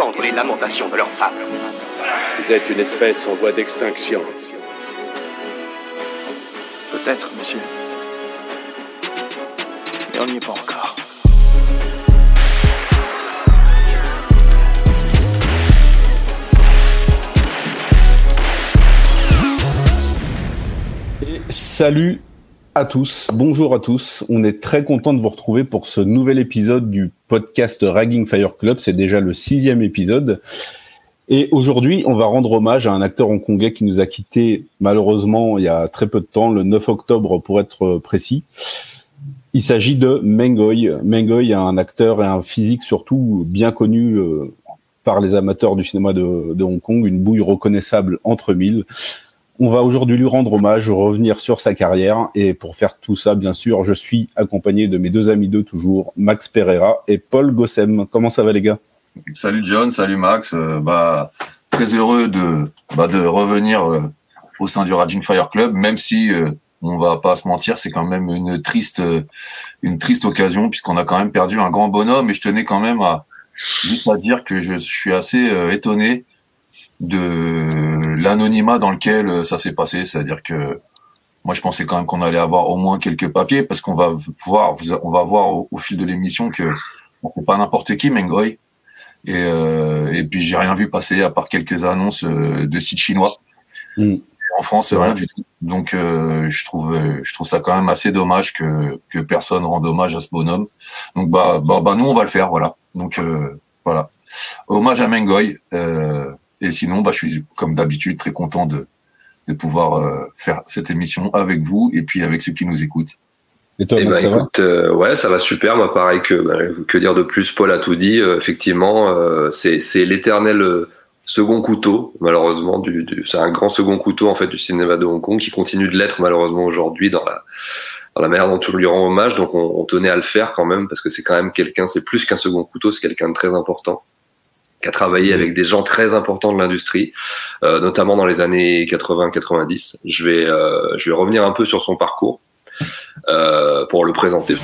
entendre les lamentations de leurs femmes. Vous êtes une espèce en voie d'extinction. Peut-être, monsieur. Mais on n'y est pas encore. Et salut à tous, bonjour à tous. On est très content de vous retrouver pour ce nouvel épisode du podcast Ragging Fire Club. C'est déjà le sixième épisode. Et aujourd'hui, on va rendre hommage à un acteur hongkongais qui nous a quitté malheureusement il y a très peu de temps, le 9 octobre pour être précis. Il s'agit de Mengoy. Mengoy est un acteur et un physique surtout bien connu euh, par les amateurs du cinéma de, de Hong Kong, une bouille reconnaissable entre mille. On va aujourd'hui lui rendre hommage, revenir sur sa carrière. Et pour faire tout ça, bien sûr, je suis accompagné de mes deux amis de toujours, Max Pereira et Paul Gossem. Comment ça va les gars? Salut John, salut Max. Euh, bah, très heureux de, bah, revenir euh, au sein du Raging Fire Club, même si euh, on va pas se mentir, c'est quand même une triste, une triste occasion puisqu'on a quand même perdu un grand bonhomme. Et je tenais quand même à juste à dire que je suis assez étonné de l'anonymat dans lequel euh, ça s'est passé, c'est-à-dire que moi je pensais quand même qu'on allait avoir au moins quelques papiers parce qu'on va pouvoir, on va voir au, fil de l'émission que on fait pas n'importe qui Mengoy et euh, et puis j'ai rien vu passer à part quelques annonces euh, de sites chinois. Mm. En France, rien du tout. Donc euh, je trouve je trouve ça quand même assez dommage que que personne rende hommage à ce bonhomme. Donc bah bah, bah nous on va le faire voilà. Donc voilà. Hommage à Mengoy. Euh, et sinon, bah, je suis comme d'habitude très content de, de pouvoir euh, faire cette émission avec vous et puis avec ceux qui nous écoutent. Et toi, eh ben, écoute, euh, ouais, ça va super. Moi, pareil que bah, que dire de plus? Paul a tout dit. Euh, effectivement, c'est c'est l'éternel second couteau, malheureusement. Du, du c'est un grand second couteau en fait du cinéma de Hong Kong qui continue de l'être malheureusement aujourd'hui dans la dans la manière dont on lui rend hommage. Donc, on, on tenait à le faire quand même parce que c'est quand même quelqu'un. C'est plus qu'un second couteau. C'est quelqu'un de très important qui a travaillé avec des gens très importants de l'industrie, euh, notamment dans les années 80-90. Je vais, euh, je vais revenir un peu sur son parcours euh, pour le présenter.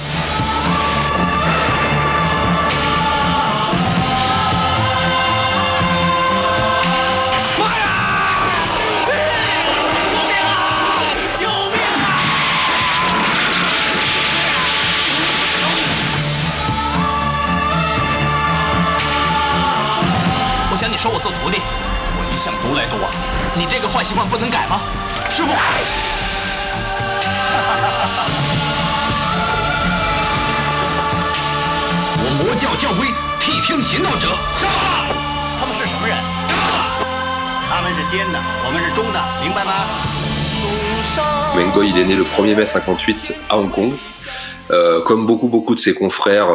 收我做徒弟。我一向独来独往，你这个坏习惯不能改吗？师傅。我魔教教规，谛听行道者。杀！他们是什么人？他们是奸的，我们是忠的，明白吗？Mengo, il est né le 1er mai 58 à Hong Kong. Euh, comme beaucoup, beaucoup de ses confrères,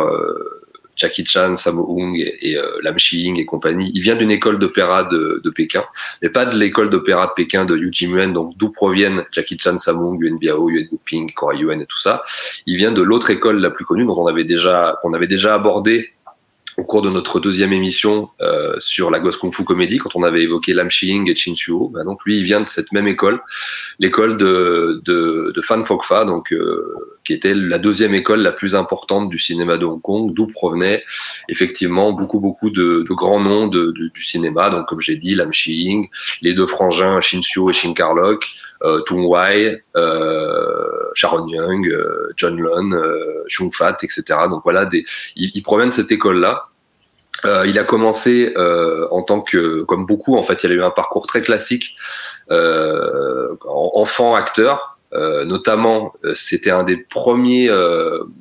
Jackie Chan, Sammo Hung et, euh, Lam Shi-ying et compagnie. Il vient d'une école d'opéra de, de, Pékin, mais pas de l'école d'opéra de Pékin de Yu Jimuen, donc d'où proviennent Jackie Chan, Sammo Hung, Yuan Biao, Yuan Guping, Cora Yuan et tout ça. Il vient de l'autre école la plus connue dont on avait déjà, qu'on avait déjà abordé au cours de notre deuxième émission euh, sur la Ghost Kung Fu Comedy, quand on avait évoqué Lam Xing et Chin Chuo, bah donc lui, il vient de cette même école, l'école de, de, de Fan Fa, donc euh, qui était la deuxième école la plus importante du cinéma de Hong Kong, d'où provenaient effectivement beaucoup beaucoup de, de grands noms du cinéma, donc comme j'ai dit, Lam Xing, les deux frangins Chin Chuo et Shin Karlok, euh, Tung Wai, euh, Sharon Young, euh, John euh, Chung Fat, etc. Donc voilà, des, ils, ils proviennent de cette école-là. Euh, il a commencé euh, en tant que, comme beaucoup, en fait, il a eu un parcours très classique, euh, enfant acteur. notamment, c'était un des premiers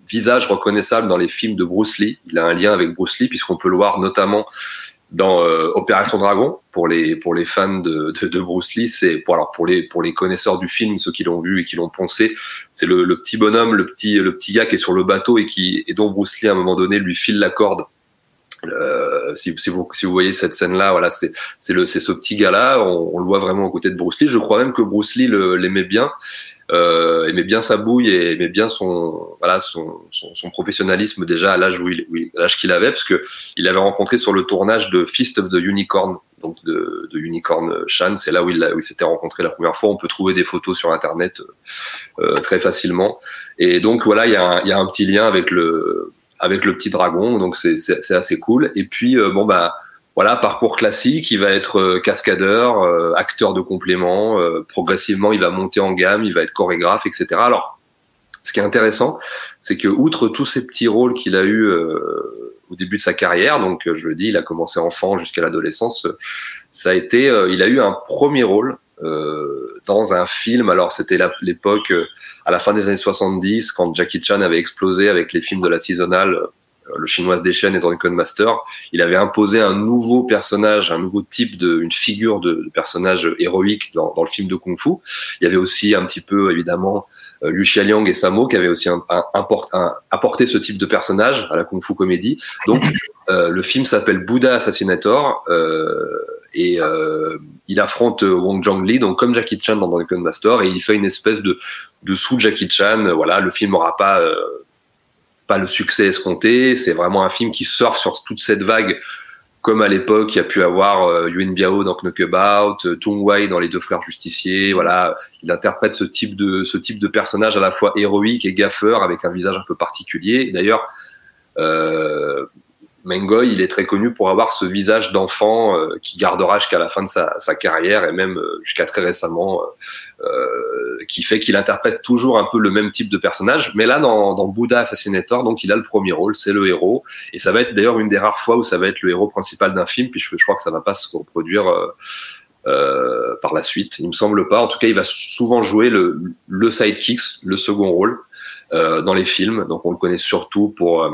visages reconnaissables dans les films de Bruce Lee. Il a un lien avec Bruce Lee puisqu'on peut le voir notamment dans euh, Opération Dragon pour les pour les fans de, de, de Bruce Lee c'est pour alors pour les pour les connaisseurs du film ceux qui l'ont vu et qui l'ont pensé c'est le, le, petit bonhomme le petit le petit gars qui est sur le bateau et qui et dont Bruce Lee à un moment donné lui file la corde. Euh, si, si, vous, si vous voyez cette scène là voilà c'est c'est ce petit gars là on, on, le voit vraiment aux côtés de Bruce Lee. Je crois même que Bruce Lee l'aimait bien euh, aimait bien sa bouille et aimait bien son voilà son, son, son professionnalisme déjà à l'âge où il, l'âge qu'il avait parce que il avait rencontré sur le tournage de Fist of the Unicorn donc de, de Unicorn Chan c'est là où il, où il s'était rencontré la première fois. On peut trouver des photos sur internet euh, très facilement. Et donc voilà il y a un, il y a un petit lien avec le avec le petit dragon, donc c'est assez cool. Et puis bon bah voilà, parcours classique, il va être cascadeur, acteur de complément. progressivement, il va monter en gamme, il va être chorégraphe, etc. Alors, ce qui est intéressant, c'est que outre tous ces petits rôles qu'il a eu au début de sa carrière, donc je le dis, il a commencé enfant jusqu'à l'adolescence, ça a été, il a eu un premier rôle euh, dans un film. Alors c'était l'époque euh, à la fin des années 70 quand Jackie Chan avait explosé avec les films de la saisonale euh, le chinoise des chaînes et Drunken Master, il avait imposé un nouveau personnage, un nouveau type de, une figure de, personnage héroïque dans, dans, le film de Kung Fu. Il y avait aussi un petit peu, évidemment, euh, Lu Xiaoliang et Samo qui avaient aussi un, un, un, apporté ce type de personnage à la Kung Fu comédie. Donc, euh, le film s'appelle Buddha Assassinator. Euh, et euh, il affronte Wong Jong Lee, donc comme Jackie Chan dans Drunken Master, et il fait une espèce de, de sous Jackie Chan. Voilà, le film n'aura pas euh, pas le succès escompté. C'est vraiment un film qui surfe sur toute cette vague, comme à l'époque il y a pu avoir euh, Yuen Biao dans Knockabout, euh, Tung Wai dans Les Deux Frères Justiciers. Voilà, il interprète ce type de ce type de personnage à la fois héroïque et gaffeur avec un visage un peu particulier. D'ailleurs. Euh, Mengoy, il est très connu pour avoir ce visage d'enfant euh, qui gardera jusqu'à la fin de sa, sa carrière et même euh, jusqu'à très récemment, euh, euh, qui fait qu'il interprète toujours un peu le même type de personnage. Mais là, dans, dans Buddha Assassinator, donc il a le premier rôle, c'est le héros, et ça va être d'ailleurs une des rares fois où ça va être le héros principal d'un film, puis je, crois que ça va pas se reproduire. Euh, par la suite, il me semble pas. En tout cas, il va souvent jouer le, le sidekick, le second rôle dans les films. Donc, on le connaît surtout pour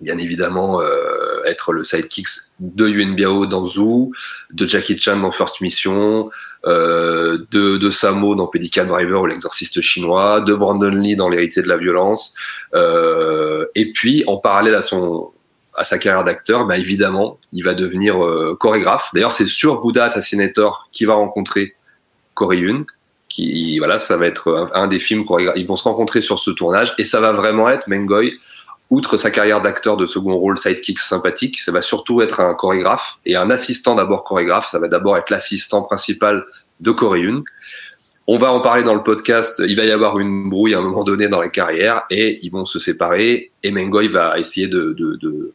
bien évidemment euh, être le sidekick de Yuen Biao dans Zoo, de Jackie Chan dans First Mission, euh, de, de Samo dans Pelican Driver ou l'exorciste chinois, de Brandon Lee dans L'héritier de la violence, euh, et puis en parallèle à son à sa carrière d'acteur, bah évidemment, il va devenir chorégraphe. D'ailleurs, c'est sur Buddha Assassinator qu'il va rencontrer Corey Yun, qui voilà, ça va être un, un des films chorégraphes. Ils vont se rencontrer sur ce tournage et ça va vraiment être Mengoy outre sa carrière d'acteur de second rôle sidekick sympathique, ça va surtout être un chorégraphe et un assistant d'abord chorégraphe. Ça va d'abord être l'assistant principal de Corey On va en parler dans le podcast. Il va y avoir une brouille à un moment donné dans les carrières et ils vont se séparer. Et Mengoy va essayer de, de, de,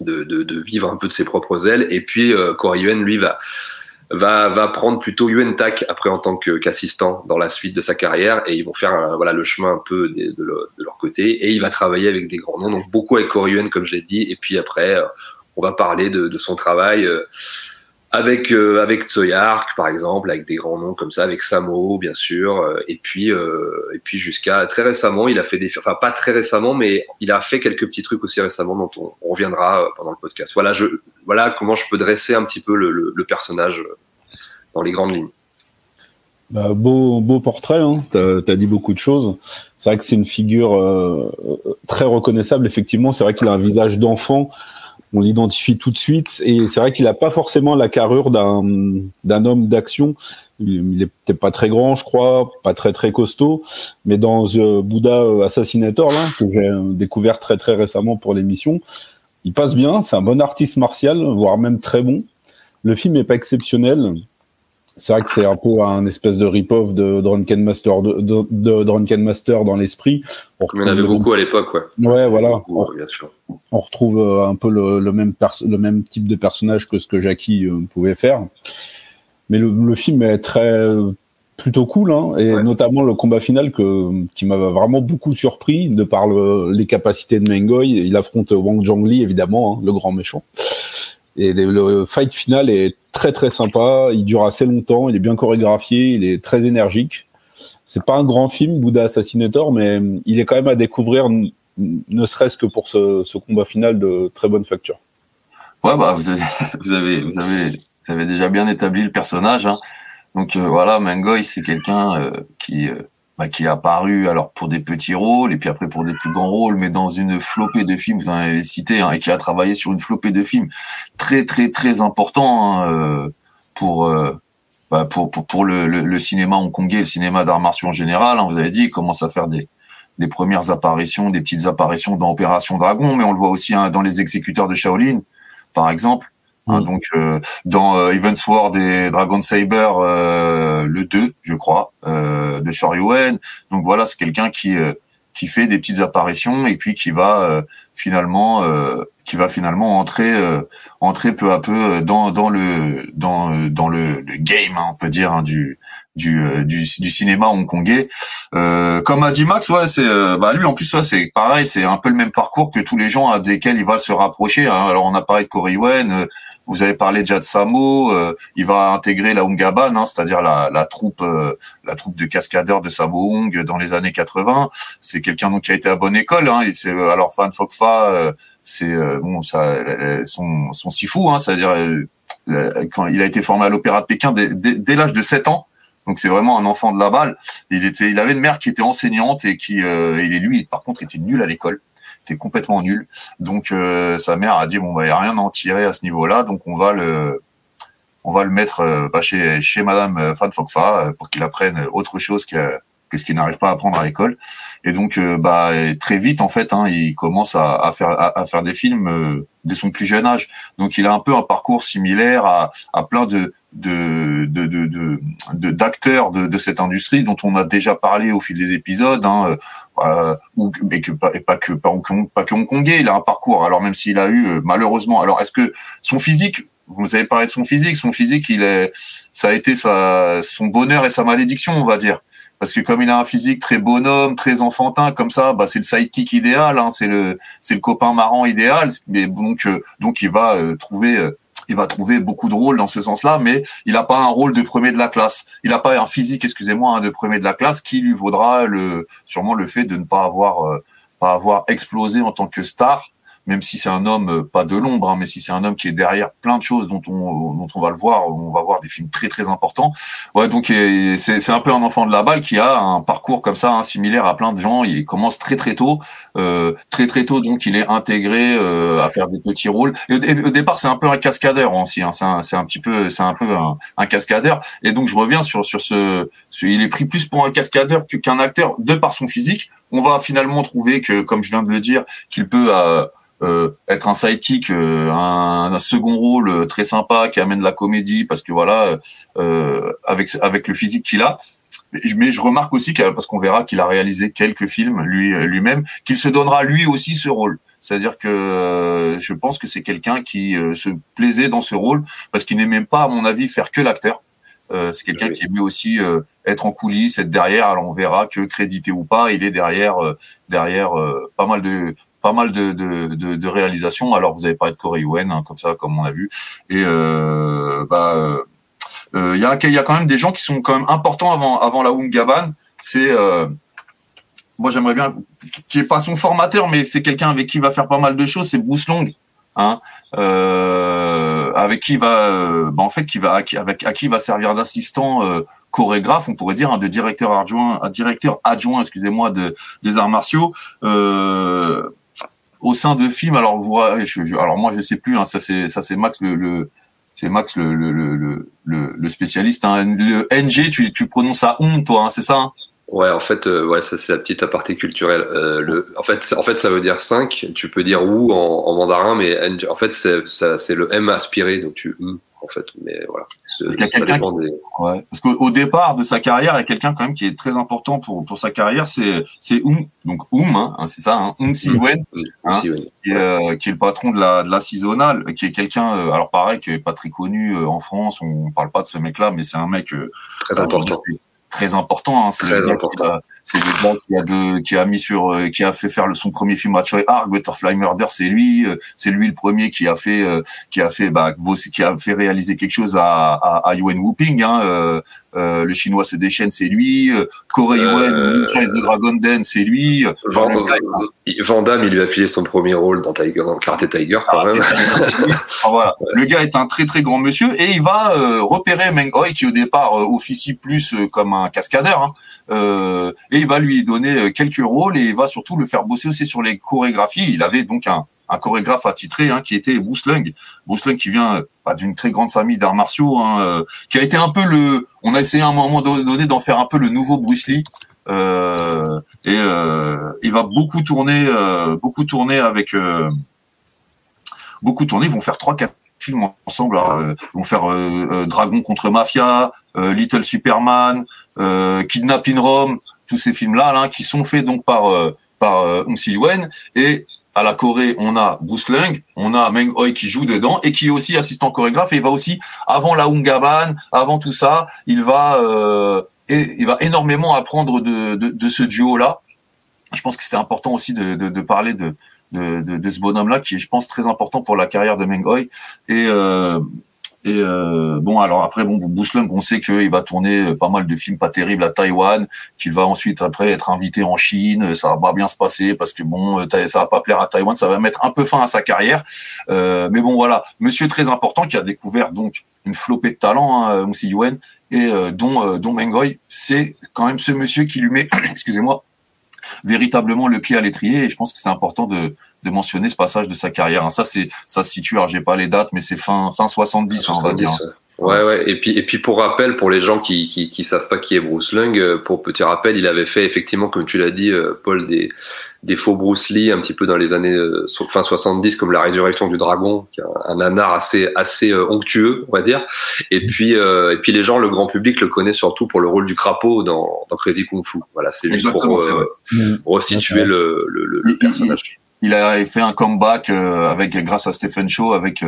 de, de vivre un peu de ses propres ailes. Et puis euh, lui, va va, prendre plutôt Yuan Tak après en tant qu'assistant dans la suite de sa carrière et ils vont faire voilà le chemin un peu de, leur côté et il va travailler avec des grands noms donc beaucoup avec Corey comme je l'ai dit et puis après euh, on va parler de, de son travail euh, avec euh, avec Tsoyark par exemple avec des grands noms comme ça avec Samo bien sûr euh, et puis euh, et puis jusqu'à très récemment il a fait des enfin pas très récemment mais il a fait quelques petits trucs aussi récemment dont on, reviendra euh, pendant le podcast. Voilà je voilà comment je peux dresser un petit peu le, le, le personnage dans les grandes lignes. Bah, beau beau portrait hein. t'as as dit beaucoup de choses. C'est vrai que c'est une figure très reconnaissable effectivement. C'est vrai qu'il a un visage d'enfant on l'identifie tout de suite et c'est vrai qu'il n'a pas forcément la carrure d'un homme d'action. Il était pas très grand, je crois, pas très très costaud, mais dans The Buddha Assassinator là que j'ai découvert très très récemment pour l'émission, il passe bien. C'est un bon artiste martial, voire même très bon. Le film est pas exceptionnel, c'est vrai que c'est un peu un espèce de rip-off de Drunken Master, de, de, de Drunken Master dans l'esprit. On, en avait beaucoup à l'époque, ouais. Ouais, voilà. bien sûr. On retrouve euh, un peu le, le même le même type de personnage que ce que Jackie euh, pouvait faire. Mais le, le, film est très plutôt cool, hein, et ouais. notamment le combat final que qui m'a vraiment beaucoup surpris de par le, les capacités de Mengoy. Il affronte Wang Zhongli évidemment, hein, le grand méchant. Et le fight final est très très sympa. Il dure assez longtemps. Il est bien chorégraphié. Il est très énergique. C'est pas un grand film, Buddha Assassinator, mais il est quand même à découvrir, ne serait-ce que pour ce, combat final de très bonne facture. Ouais, bah vous avez, vous avez, vous avez, déjà bien établi le personnage. Hein. Donc euh, voilà, Mangoy, c'est quelqu'un euh, qui euh, bah, qui est apparu alors pour des petits rôles et puis après pour des plus grands rôles, mais dans une flopée de films, vous en avez cité, hein, et qui a travaillé sur une flopée de films très très très important hein, euh, pour, bah, pour, pour pour le, le, le cinéma hongkongais, le cinéma d'art martiaux en général. Hein, vous avez dit, il commence à faire des des premières apparitions, des petites apparitions dans Opération Dragon, mais on le voit aussi hein, dans les exécuteurs de Shaolin, par exemple. Hein, donc euh, dans euh, Event Sword et Dragon Saber euh, le 2, je crois, euh, de Shoryuken. Donc voilà, c'est quelqu'un qui qui fait des petites apparitions et puis qui va finalement qui va finalement entrer entrer peu à peu dans dans le dans dans le, le game hein, on peut dire hein, du du, du, du cinéma hongkongais. Euh, comme a dit Max, ouais, c'est bah lui en plus ouais, c'est pareil, c'est un peu le même parcours que tous les gens à desquels il va se rapprocher. Hein. Alors on a parlé de Corey Wen, vous avez parlé de Jad Samo, euh, il va intégrer la Hungaban, hein, c'est-à-dire la, la troupe, euh, la troupe de cascadeurs de Sammo Hung dans les années 80. C'est quelqu'un donc qui a été à bonne école. Hein, et c'est euh, alors Fan Fokfa, c'est bon, ça, son, son sifu, hein, c'est-à-dire quand il a été formé à l'Opéra de Pékin dès, dès, l'âge de 7 ans. Donc c'est vraiment un enfant de la balle. Il était, il avait une mère qui était enseignante et qui, euh, lui, par contre, était nul à l'école complètement nul. Donc euh, sa mère a dit bon bah y a rien à en tirer à ce niveau-là, donc on va le on va le mettre euh, bah, chez chez Madame euh, Fan Fokfa pour qu'il apprenne autre chose que que ce qu'il n'arrive pas à apprendre à l'école. Et donc, bah, très vite, en fait, hein, il commence à, à faire à, faire des films dès son plus jeune âge. Donc, il a un peu un parcours similaire à, à plein de de de d'acteurs de, de, de, cette industrie dont on a déjà parlé au fil des épisodes. Hein, euh, ou mais que et pas que pas, pas que hongkongais, il a un parcours. Alors même s'il a eu euh, malheureusement, alors est-ce que son physique, vous avez parlé de son physique, son physique, il est, ça a été sa, son bonheur et sa malédiction, on va dire. Parce que comme il a un physique très bonhomme, très enfantin, comme ça, bah c'est le sidekick idéal, hein, c'est le, c'est le copain marrant idéal. Mais donc, euh, donc il va euh, trouver il va trouver beaucoup de rôles dans ce sens-là, mais il n'a pas un rôle de premier de la classe. Il n'a pas un physique, excusez-moi, un de premier de la classe qui lui vaudra le, sûrement le fait de ne pas avoir, euh, pas avoir explosé en tant que star même si c'est un homme euh, pas de l'ombre, hein, mais si c'est un homme qui est derrière plein de choses dont on, dont on va le voir, on va voir des films très très importants. Ouais, donc c'est un peu un enfant de la balle qui a un parcours comme ça, hein, similaire à plein de gens. Il commence très très tôt, euh, très très tôt, donc il est intégré euh, à faire des petits rôles. Et au, départ, c'est un peu un cascadeur aussi. Hein, c'est un, un, petit peu, c'est un peu un, cascadeur. Et donc je reviens sur sur ce, il est pris plus pour un cascadeur qu'un acteur de par son physique. On va finalement trouver que, comme je viens de le dire, qu'il peut euh, être un sidekick, euh, un, un, second rôle euh, très sympa qui amène de la comédie parce que voilà, euh, avec avec le physique qu'il a. Mais je remarque aussi parce qu'on verra qu'il a réalisé quelques films lui lui-même, qu'il se donnera lui aussi ce rôle. C'est-à-dire que je pense que c'est quelqu'un qui se plaisait dans ce rôle parce qu'il n'aimait pas, à mon avis, faire que l'acteur. Euh, c'est quelqu'un qui aimait aussi être en coulisses, être derrière. Alors on verra que crédité ou pas, il est derrière derrière pas mal de pas mal de, de, de, de, réalisations. Alors vous avez parlé de Corey Wen, hein, comme ça, comme on a vu. Et euh, bah, euh, euh, il y, a, y a quand même des gens qui sont quand même importants avant, avant la Gaban. C'est euh, moi j'aimerais bien qui est pas son formateur, mais c'est quelqu'un avec qui il va faire pas mal de choses. C'est Bruce Long. Hein, euh, avec qui va, bah en fait, qui va, avec à qui va servir d'assistant euh, chorégraphe, on pourrait dire, hein, de directeur adjoint, directeur adjoint, excusez-moi, de des arts martiaux. Euh, au sein de films, alors vous, je, alors moi je sais plus, hein, ça c'est Max le, spécialiste. Le NG, tu, prononces ça on toi, hein, c'est ça hein? Ouais, en fait, euh, ouais, ça c'est la petite aparté culturelle. Euh, en fait, ça veut dire 5. Tu peux dire ou en, mandarin, mais en fait, c'est, le M aspiré, donc tu en fait. Mais voilà. Parce qu'il y a quelqu'un qui... ouais. Parce qu'au départ de sa carrière, il y a quelqu'un quand même qui est très important pour pour sa carrière, c'est c'est Um, donc Um, hein, hein c'est ça, hein, Um Si Wen, hein, qui, est, euh, qui, est, le patron de la de la saisonnale, qui est quelqu'un, euh, alors pareil, qui est pas très connu euh, en France, on parle pas de ce mec-là, mais c'est un mec très important très important. Hein. C'est très important. C'est le gars qui a, de, qui a mis sur, euh, qui a fait faire le, son premier film à Choi Ark, Butterfly Murder, c'est lui. Euh, c'est lui le premier qui a fait, euh, qui a fait, bah, qui a fait réaliser quelque chose à, à, à Yuen Whooping. Hein. Euh, le chinois se déchaîne, c'est lui. Corey Yuen, euh, The Dragon Den, c'est lui. Van, Van Damme, il lui a filé son premier rôle dans Tiger, dans Karate Tiger, quand même. ah, voilà. Le gars est un très très grand monsieur et il va repérer Meng Hoi qui au départ officie plus comme un cascadeur. Hein. Euh, il va lui donner euh, quelques rôles et il va surtout le faire bosser aussi sur les chorégraphies. Il avait donc un, chorégraphe attitré hein, qui était Bruce Lung. Bruce Lung qui vient bah, d'une très grande famille d'arts martiaux, hein, euh, qui a été un peu le... On a essayé à un moment donné d'en faire un peu le nouveau Bruce Lee. Euh, et euh, il va beaucoup tourner, euh, beaucoup tourner avec, beaucoup tourner. Ils vont faire trois, quatre films ensemble. ils vont faire Dragon contre Mafia, Little Superman, Kidnap in Rome, tous ces films-là, là, qui sont faits donc par par euh, Yuen et à la Corée, on a Bruce Lung, on a Meng Hoi qui joue dedans et qui est aussi assistant chorégraphe et il va aussi avant la Ungaban, avant tout ça, il va euh, il va énormément apprendre de, de, de ce duo là. Je pense que c'était important aussi de, de, de parler de, de, de, ce bonhomme-là, qui est, je pense, très important pour la carrière de Meng Hoi. Et, euh, et euh, bon, alors après, bon, Lung, on sait qu'il va tourner pas mal de films pas terribles à Taïwan, qu'il va ensuite après être invité en Chine. Ça va pas bien se passer parce que bon, ça va pas plaire à Taïwan, ça va mettre un peu fin à sa carrière. Euh, mais bon, voilà, monsieur très important qui a découvert donc une flopée de talent, hein, Moussi Yuen, et euh, dont euh, dont Meng Hoi, c'est quand même ce monsieur qui lui met, excusez-moi, véritablement le pied à l'étrier. Et je pense que c'est important de, de mentionner ce passage de sa carrière. Hein. Ça, c'est ça se situe. Alors, j'ai pas les dates, mais c'est fin fin 70, hein, on va dire. Ouais, ouais. Et puis, et puis pour rappel, pour les gens qui, qui, savent pas qui est Bruce Lung, euh, pour petit rappel, il avait fait effectivement, comme tu l'as dit, euh, Paul, des, des faux Bruce Lee un petit peu dans les années euh, fin 70, comme la résurrection du dragon, qui est un, un assez assez onctueux, on va dire. Et puis, et puis les gens, le grand public le connaît surtout pour le rôle du crapaud dans, dans Crazy Kung Fu. Voilà, c'est juste pour resituer le, le, le, personnage. Il a fait un comeback avec grâce à Stephen Shaw avec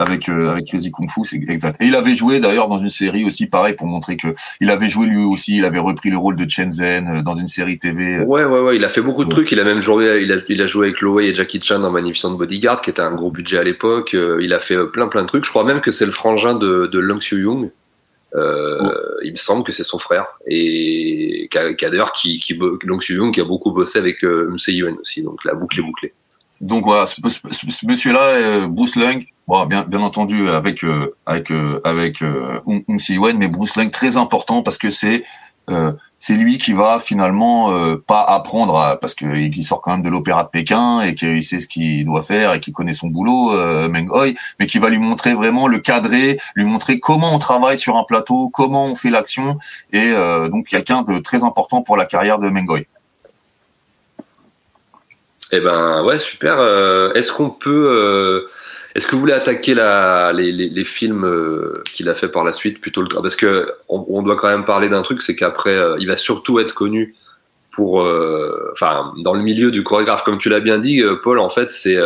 avec euh, avec Crazy Kung Fu, c'est exact. Et il avait joué d'ailleurs dans une série aussi, pareil pour montrer que il avait joué lui aussi. Il avait repris le rôle de Chen Zhen euh, dans une série TV. Ouais, ouais, ouais. Il a fait beaucoup de trucs. Il a même joué, il a, il a joué avec Loé et Jackie Chan dans Magnificent Bodyguard, qui était un gros budget à l'époque. Euh, il a fait plein, plein de trucs. Je crois même que c'est le frangin de, de Long Xiu Young. Euh, Il me semble que c'est son frère et qui a, d'ailleurs qui, qui Long Xiu Young qui a beaucoup bossé avec euh, Yuen aussi. Donc la boucle est bouclée. Donc voilà, ce, monsieur-là, euh, Bruce Lung, bon, bien, entendu avec euh, avec euh, avec euh, Si Wen, mais Bruce Lung très important parce que c'est euh, c'est lui qui va finalement pas apprendre parce qu'il sort quand même de l'opéra de Pékin et qu'il sait ce qu'il doit faire et qu'il connaît son boulot, Meng Hoi, mais qui va lui montrer vraiment le cadrer, lui montrer comment on travaille sur un plateau, comment on fait l'action et donc quelqu'un de très important pour la carrière de Meng Hoi. Eh ben ouais, super. Euh, est-ce qu'on peut, euh, est-ce que vous voulez attaquer la, les, les, les films euh, qu'il a fait par la suite plutôt le parce que on, on, doit quand même parler d'un truc, c'est qu'après il va surtout être connu pour, enfin dans le milieu du chorégraphe, comme tu l'as bien dit, Paul. En fait, c'est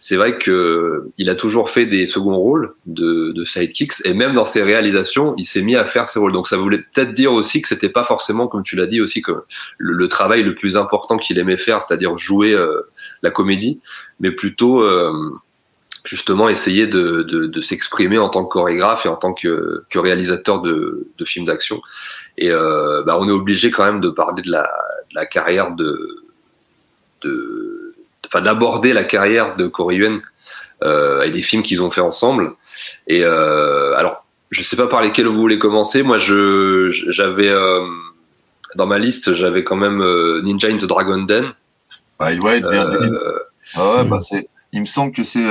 c'est vrai que il a toujours fait des seconds rôles de, de sidekicks et même dans ses réalisations, il s'est mis à faire ses rôles. Donc ça voulait peut-être dire aussi que c'était pas forcément, comme tu l'as dit aussi, que le, travail le plus important qu'il aimait faire, c'est-à-dire jouer euh, la comédie, mais plutôt euh, justement essayer de, de, de s'exprimer en tant que chorégraphe et en tant que, que réalisateur de, de films d'action. Et euh, bah, on est obligé quand même de parler de la, de la carrière de, de enfin d'aborder la carrière de Corey Yuen euh, et des films qu'ils ont fait ensemble. Et euh, alors, je sais pas par lesquels vous voulez commencer. Moi, je j'avais euh, dans ma liste, j'avais quand même euh, Ninja in the Dragon Den. Ouais, ouais, ah ouais, bah c'est. Il me semble que c'est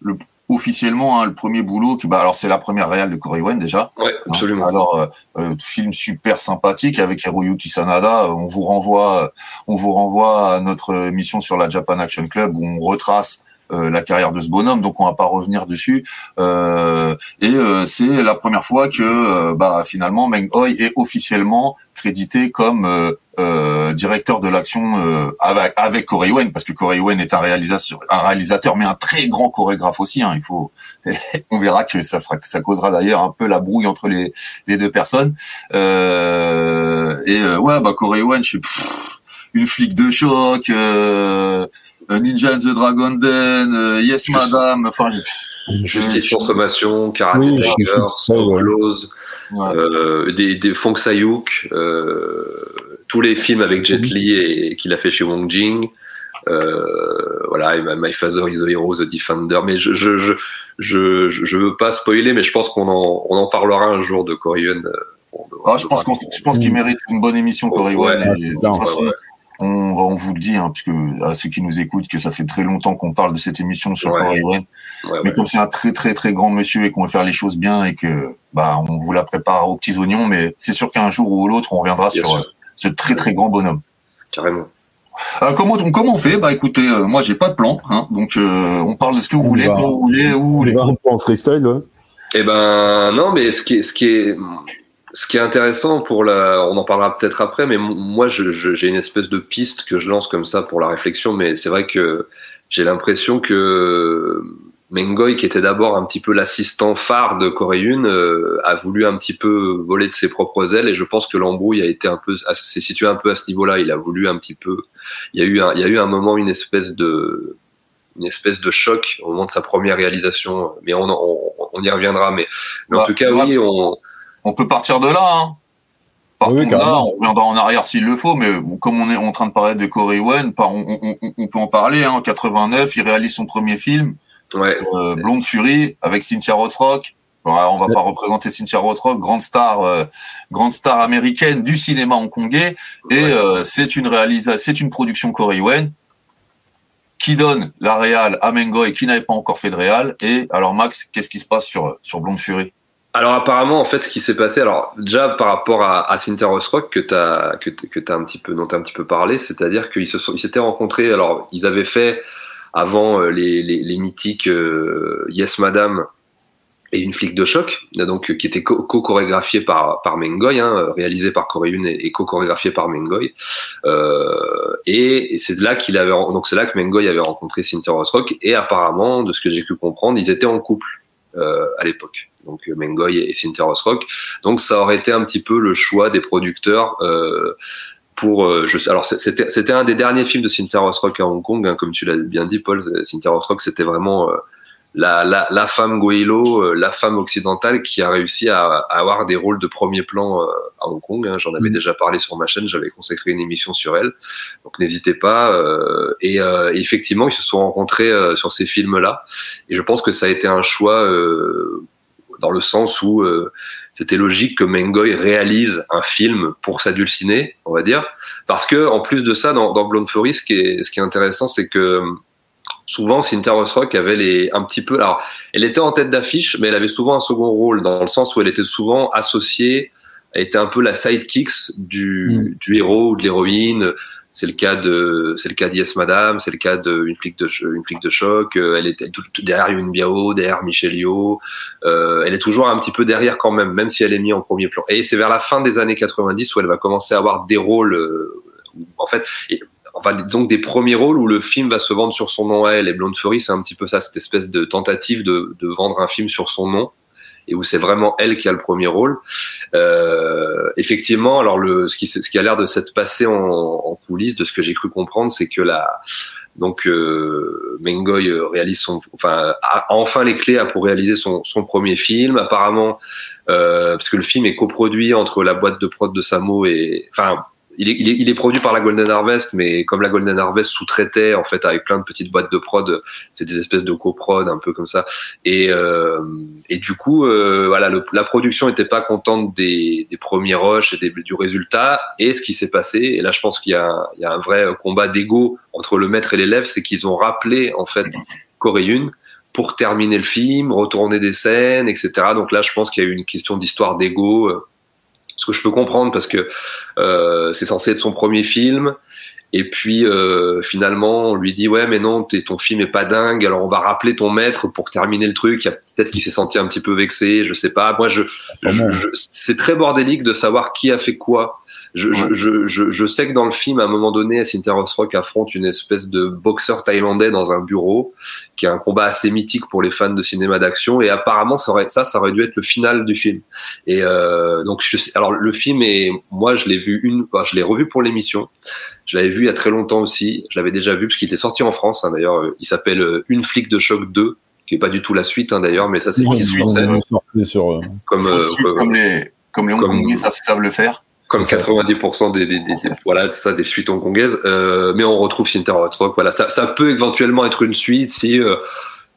le officiellement hein, le premier boulot que bah alors c'est la première réale de Corey Wen déjà. Ouais, absolument. alors euh, euh, film super sympathique avec Hiroyuki Sanada, on vous renvoie on vous renvoie à notre émission sur la Japan Action Club où on retrace euh, la carrière de ce bonhomme, donc on va pas revenir dessus. Euh, et euh, c'est la première fois que bah, finalement Meng Hoi est officiellement crédité comme directeur de l'action avec, avec Corey Wen, parce que Corey Wen est un réalisateur, un réalisateur, mais un très grand chorégraphe aussi. Hein, il faut, on verra que ça sera, ça causera d'ailleurs un peu la brouille entre les, les deux personnes. et ouais, bah Corey Wen, je sais, une flic de choc. Euh, Ninja and the Dragon Den, euh, Yes Madame, enfin, Justice Consommation, Karate oui, Close, euh, des, des Fong Sayuk, euh, tous les films avec Jet Li et qu'il a fait chez Wong Jing. Euh, voilà, My Father is the Hero, The Defender. Mais je je je je, je veux pas spoiler, mais je pense qu'on en on en parlera un jour de Korean. Ah, je pense qu'on je pense qu'il mérite une bonne émission Korean. Ouais, on, on vous le dit, hein, puisque à ceux qui nous écoutent, que ça fait très longtemps qu'on parle de cette émission sur ouais. mais comme c'est un très très très grand monsieur et qu'on veut faire les choses bien et que bah on vous la prépare aux petits oignons, mais c'est sûr qu'un jour ou l'autre on reviendra sur euh, ce très très grand bonhomme. Carrément. Euh, comment comment on fait? Bah écoutez, euh, moi j'ai pas de plan, hein, donc euh, on parle de ce que vous voulez, quand vous voulez, où vous voulez. On va un peu en freestyle. Ouais. Eh ben non, mais ce qui est ce qui est ce qui est intéressant pour la, on en parlera peut-être après, mais moi, j'ai une espèce de piste que je lance comme ça pour la réflexion, mais c'est vrai que j'ai l'impression que Mengoy, qui était d'abord un petit peu l'assistant phare de Corée euh, a voulu un petit peu voler de ses propres ailes et je pense que l'embrouille a été un peu, s'est situé un peu à ce niveau-là. Il a voulu un petit peu, il y a eu un, il y a eu un moment, une espèce de, une espèce de choc au moment de sa première réalisation. Mais on, on, y reviendra. Mais, en bah, tout cas, oui, on, on peut partir de là. Hein. Partons de là, on reviendra en arrière s'il le faut, mais comme on est en train de parler de Corey Wen, on, on, peut en parler. Hein. En 89, il réalise son premier film Ouais. Euh, Blonde Fury avec Cynthia Rothrock. on va pas représenter Cynthia Rothrock, grande star, euh, grande star américaine du cinéma hongkongais. Et euh, c'est une réalisation, c'est une production coréenne qui donne la réal à Mengoy qui n'avait pas encore fait de réal. Et alors Max, qu'est-ce qui se passe sur sur Blonde Fury alors apparemment en fait ce qui s'est passé alors déjà par rapport à, à Rothrock que tu as que, que as un petit peu dont as un petit peu parlé, c'est-à-dire qu'ils se sont ils s'étaient rencontrés alors ils avaient fait avant euh, les, les, les, mythiques euh, Yes Madame et une flic de choc, donc qui était co-chorégraphié par par Mengoy, hein, réalisé par Coreyun et, co-chorégraphié par Mengoy. Euh, et, c'est là qu'il avait donc c'est là que Mengoy avait rencontré Cynthia Rothrock et apparemment, de ce que j'ai pu comprendre, ils étaient en couple euh, à l'époque. Donc Mengoy et Cynthia Rothrock. Donc ça aurait été un petit peu le choix des producteurs euh, pour euh, je alors c'était c'était un des derniers films de Cynthia Rothrock à Hong Kong hein, comme tu l'as bien dit Paul Cynthia Rothrock c'était vraiment euh, la, la, la femme goélo euh, la femme occidentale qui a réussi à, à, avoir des rôles de premier plan à Hong Kong hein. j'en avais mm. déjà parlé sur ma chaîne j'avais consacré une émission sur elle donc n'hésitez pas et, effectivement ils se sont rencontrés sur ces films là et je pense que ça a été un choix dans le sens où c'était logique que Mengoy réalise un film pour s'adulciner, on va dire, parce que en plus de ça, dans, dans Blonde Fury, ce qui est, ce qui est intéressant, c'est que souvent Cynthia Rothrock avait les un petit peu, alors elle était en tête d'affiche, mais elle avait souvent un second rôle dans le sens où elle était souvent associée, elle était un peu la sidekick du, mm. du héros ou de l'héroïne. C'est le cas de, c'est le cas d'Yes Madame, c'est le cas d'une flic de, une flic de choc. Euh, elle est derrière Yun Biao, derrière Michel Yeoh. Euh, elle est toujours un petit peu derrière quand même, même si elle est mise en premier plan. Et c'est vers la fin des années 90 où elle va commencer à avoir des rôles, euh, en fait, enfin donc des premiers rôles où le film va se vendre sur son nom à elle. Et Blonde Fury, c'est un petit peu ça, cette espèce de tentative de, de vendre un film sur son nom et où c'est vraiment elle qui a le premier rôle. Euh, effectivement, alors le, ce qui, ce qui a l'air de s'être passé en, coulisses, de ce que j'ai cru comprendre, c'est que la, donc euh, Mengoy réalise son, enfin, a enfin les clés pour réaliser son, son premier film. Apparemment, euh, parce que le film est coproduit entre la boîte de prod de Samo et, enfin, il est, il, est, produit par la Golden Harvest, mais comme la Golden Harvest sous-traitait en fait avec plein de petites boîtes de prod, c'est des espèces de coprod un peu comme ça. Et, euh, et du coup, euh, voilà, la production n'était pas contente des, des premiers rushs et des, du résultat. Et ce qui s'est passé, et là je pense qu'il y, y, a un vrai combat d'ego entre le maître et l'élève, c'est qu'ils ont rappelé en fait Corée pour terminer le film, retourner des scènes, etc. Donc là, je pense qu'il y a eu une question d'histoire d'ego euh, ce que je peux comprendre parce que euh, c'est censé être son premier film. Et puis euh, finalement, on lui dit ouais, mais non, ton film est pas dingue. Alors on va rappeler ton maître pour terminer le truc. Il y a peut-être qu'il s'est senti un petit peu vexé, je sais pas. Moi, je, je c'est très bordélique de savoir qui a fait quoi je, je, je, je, sais que dans le film, à un moment donné, Cynthia Rock affronte une espèce de boxeur thaïlandais dans un bureau, qui est un combat assez mythique pour les fans de cinéma d'action. Et apparemment, ça aurait, ça, ça aurait dû être le final du film. Et euh, donc, je, alors le film est, moi, je l'ai vu une, enfin, je l'ai revu pour l'émission. Je l'avais vu il y a très longtemps aussi. Je l'avais déjà vu parce qu'il était sorti en France. Hein, d'ailleurs, il s'appelle euh, Une flic de choc 2 qui est pas du tout la suite hein, d'ailleurs, mais ça c'est une suite. Sur, euh, comme, euh, comme les comme les Hongkongais savent le faire comme 90% des, des, des, voilà ça des suites hongkongaises. Euh, mais on retrouve Cynthia Rothrock voilà ça, ça peut éventuellement être une suite si euh,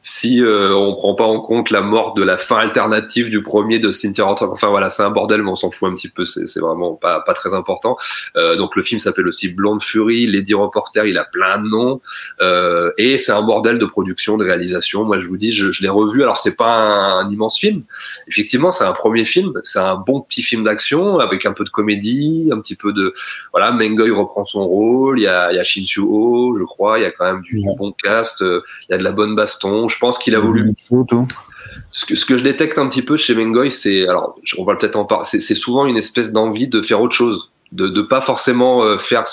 si euh, on prend pas en compte la mort de la fin alternative du premier de Cynthia Rothrock. Enfin voilà, c'est un bordel, mais on s'en fout un petit peu. C'est vraiment pas pas très important. Euh, donc le film s'appelle aussi Blonde Fury. Lady Reporter, il a plein de noms euh, et c'est un bordel de production, de réalisation. Moi, je vous dis, je, je l'ai revu. Alors c'est pas un, immense film. Effectivement, c'est un premier film. C'est un bon petit film d'action avec un peu de comédie, un petit peu de voilà. Mengoy reprend son rôle. Il y a il y a Shin je crois. Il y a quand même du, du bon cast. Il y a de la bonne baston je pense qu'il a voulu. Ce que, ce que je détecte un petit peu chez Mengoy, c'est alors on va peut-être en parler. C'est souvent une espèce d'envie de faire autre chose, de de pas forcément euh, faire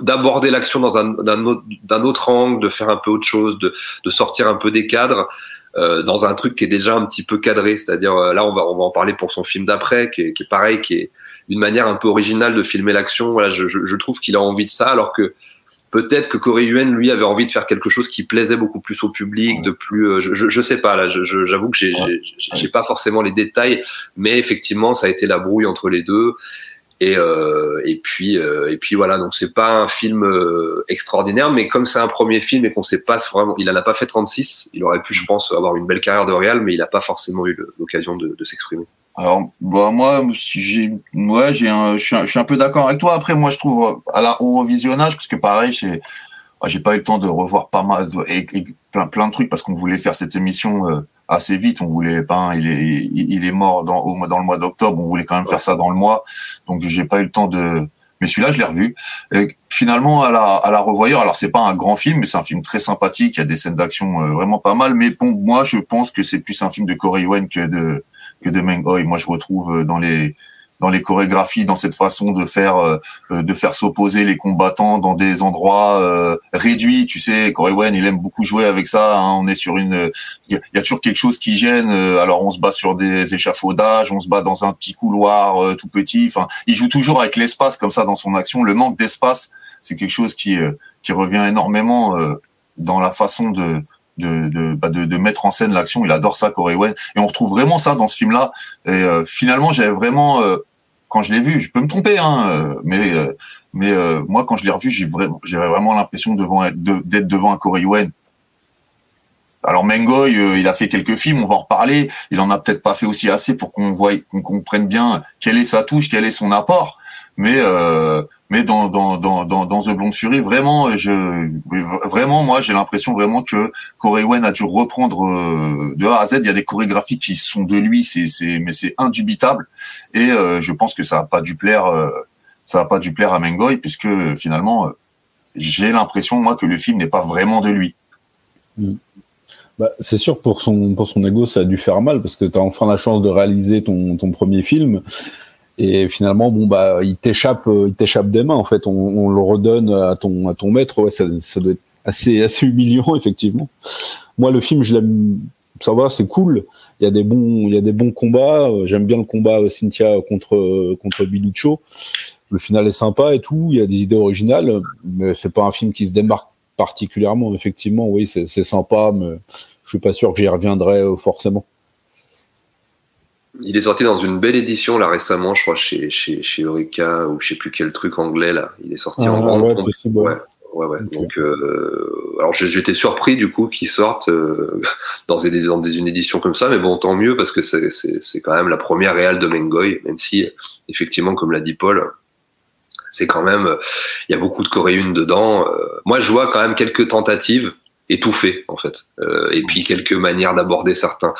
d'aborder l'action dans un d'un autre, autre angle, de faire un peu autre chose, de de sortir un peu des cadres. Euh, dans un truc qui est déjà un petit peu cadré, c'est-à-dire euh, là on va on va en parler pour son film d'après, qui est, qui est pareil, qui est une manière un peu originale de filmer l'action. Voilà, je, je, je trouve qu'il a envie de ça, alors que peut-être que Corey Yuen lui avait envie de faire quelque chose qui plaisait beaucoup plus au public, de plus, euh, je, je, je sais pas là, j'avoue que j'ai j'ai pas forcément les détails, mais effectivement ça a été la brouille entre les deux. Et, euh, et puis euh, et puis voilà donc c'est pas un film euh, extraordinaire mais comme c'est un premier film et qu'on sait pas vraiment il en a pas fait 36 il aurait pu je pense avoir une belle carrière de réal mais il a pas forcément eu l'occasion de, de s'exprimer alors bah moi j'ai ouais j'ai un, je suis un, peu d'accord avec toi après moi je trouve à la au visionnage parce que pareil c'est j'ai pas eu le temps de revoir pas mal et, plein plein de trucs parce qu'on voulait faire cette émission euh, assez vite. On voulait pas, il est, il est mort dans, au, dans le mois d'octobre. On voulait quand même faire ça dans le mois. Donc j'ai pas eu le temps de. Mais celui-là, je l'ai revu. Et finalement, à la, à la revoyeur, alors c'est pas un grand film, mais c'est un film très sympathique. Il y a des scènes d'action euh, vraiment pas mal. Mais pour moi, je pense que c'est plus un film de Corey Wen que de que de Meng Moi, je retrouve euh, dans les dans les chorégraphies, dans cette façon de faire euh, de faire s'opposer les combattants dans des endroits euh, réduits. Tu sais, Corey Wen, il aime beaucoup jouer avec ça. Hein. On est sur une, il y, a toujours quelque chose qui gêne. Euh, alors on se bat sur des échafaudages, on se bat dans un petit couloir tout petit. Enfin, il joue toujours avec l'espace comme ça dans son action. Le manque d'espace, c'est quelque chose qui qui revient énormément dans la façon de de, de, bah de, de, mettre en scène l'action. Il adore ça, Corey Wen. Et on retrouve vraiment ça dans ce film-là. Et euh, finalement, j'avais vraiment, euh, quand je l'ai vu, je peux me tromper, hein, euh, mais mais moi, quand je l'ai revu, j'ai vraiment, j'avais vraiment l'impression devant d'être devant un Corey Wen. Alors Mengoy, il a fait quelques films, on va en reparler. Il en a peut-être pas fait aussi assez pour qu'on voit, qu'on comprenne bien quelle est sa touche, quel est son apport. Mais mais dans dans dans dans, dans The Blonde Fury vraiment je vraiment moi j'ai l'impression vraiment que Corey Wen a dû reprendre euh, de A à Z. Il y a des chorégraphies qui sont de lui c'est c'est mais c'est indubitable. Et euh, je pense que ça a pas dû plaire euh, ça a pas dû plaire à Mengoy puisque finalement j'ai l'impression moi que le film n'est pas vraiment de lui. Mm. bah, c'est sûr pour son pour son ego ça a dû faire mal parce que tu as enfin la chance de réaliser ton ton premier film et finalement bon bah il t'échappe euh, il t'échappe des mains en fait. On, on, le redonne à ton à ton maître. Ouais, ça, ça doit être assez assez humiliant effectivement. Moi le film je l'aime ça va c'est cool. Il y a des bons il y a des bons combats. J'aime bien le combat Cynthia contre contre Bilucho le final est sympa et tout. Il y a des idées originales mais c'est pas un film qui se démarque particulièrement effectivement. Oui c'est sympa mais je suis pas sûr que j'y reviendrai euh, forcément il est sorti dans une belle édition là récemment, je crois chez chez chez Eureka ou je sais plus quel truc anglais là. Il est sorti ah, en grand. Ouais, ouais, ouais, ouais. Donc euh, alors j'étais surpris du coup qu'il sorte euh, dans, des, dans une édition comme ça, mais bon tant mieux parce que c'est c'est quand même la première réale de Mengoy, même si effectivement comme l'a dit Paul, c'est quand même il y a beaucoup de coréunes dedans. Euh, moi je vois quand même quelques tentatives étouffées en fait, euh, et puis quelques manières d'aborder certains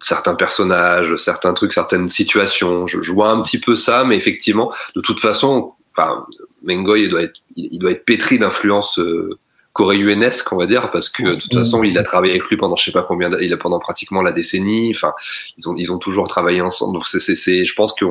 certains personnages, certains trucs, certaines situations. Je, vois un petit peu ça, mais effectivement, de toute façon, enfin, Mengoy, il doit être, il doit être pétri d'influence euh, coréuenesque, on va dire, parce que de toute façon, il a travaillé avec lui pendant je sais pas combien, il a pendant pratiquement la décennie. Enfin, ils ont, ils ont toujours travaillé ensemble. Donc c'est, c'est, je pense que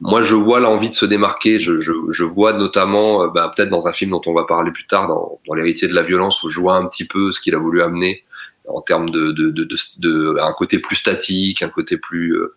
moi, je vois l'envie de se démarquer. Je, je, je vois notamment, euh, bah, peut-être dans un film dont on va parler plus tard, dans, dans l'héritier de la violence, où je vois un petit peu ce qu'il a voulu amener en termes de, de, de, de, un côté plus statique, un côté plus euh,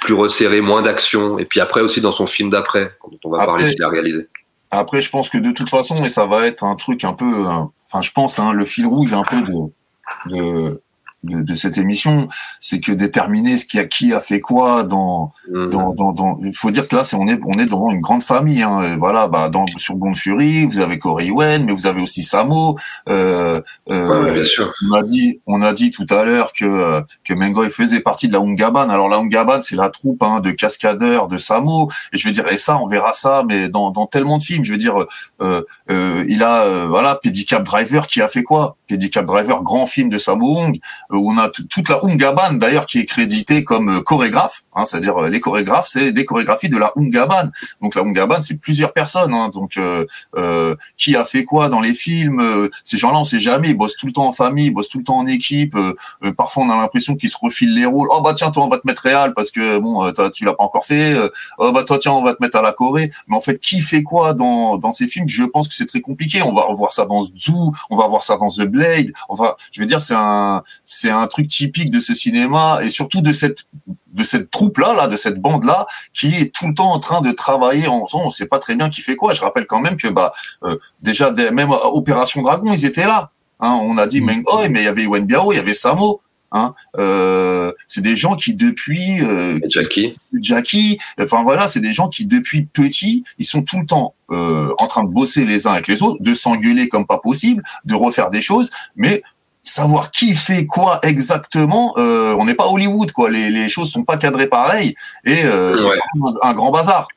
plus resserré, moins d'action. Et puis après aussi dans son film d'après, dont on va parler, qu'il a réalisé. Après, je pense que de toute façon, et ça va être un truc un peu, euh, enfin, je pense, hein, le fil rouge un peu de, de de, de, cette émission, c'est que déterminer ce qui a qui a fait quoi dans mhm. dans, dans, dans il faut dire que là c'est on est on est devant une grande famille hein, voilà bah dans sur Bond Fury vous avez Corey Wen mais vous avez aussi Samo euh, euh, bien sûr. on a dit on a dit tout à l'heure que que Mengoy faisait partie de la Ungaban alors la Ungaban c'est la troupe hein, de cascadeurs de Samo et je veux dire et ça on verra ça mais dans dans tellement de films je veux dire euh, euh, il a euh, voilà Pedicab Driver qui a fait quoi? Pedicab Driver grand film de Samo Hung où on a toute la Ungaban d'ailleurs qui est créditée comme chorégraphe, hein, c'est-à-dire les chorégraphes, c'est des chorégraphies de la Ungaban. Donc la Ungaban, c'est plusieurs personnes. Hein, donc qui a fait quoi dans les films Ces gens-là, on sait jamais. Ils bossent tout le temps en famille, ils bossent tout le temps en équipe. parfois, on a l'impression qu'ils se refilent les rôles. Oh bah tiens, toi, on va te mettre réal parce que bon, tu l'as pas encore fait. oh bah toi, tiens, on va te mettre à la Corée. Mais en fait, qui fait quoi dans dans ces films? Je pense que c'est très compliqué. On va voir ça dans Zoo, on va voir ça dans The Blade. Enfin, je veux dire, c'est un c'est un truc typique de ce cinéma et surtout de cette de cette troupe là, là, de cette bande là, qui est tout le temps en train de travailler en On sait pas très bien qui fait quoi. Je rappelle quand même que bah euh, déjà même Opération Dragon, ils étaient là. Hein, on a dit mm. Meng Hoi, mais il y avait Wen Biao, il y avait Samo. Hein, euh, c'est des gens qui depuis euh, Jackie, Jackie, enfin voilà, c'est des gens qui depuis petit, ils sont tout le temps euh, en train de bosser les uns avec les autres, de s'engueuler comme pas possible, de refaire des choses, mais savoir qui fait quoi exactement, on n'est pas Hollywood quoi, les, les choses sont pas cadrées pareil et c'est un grand bazar.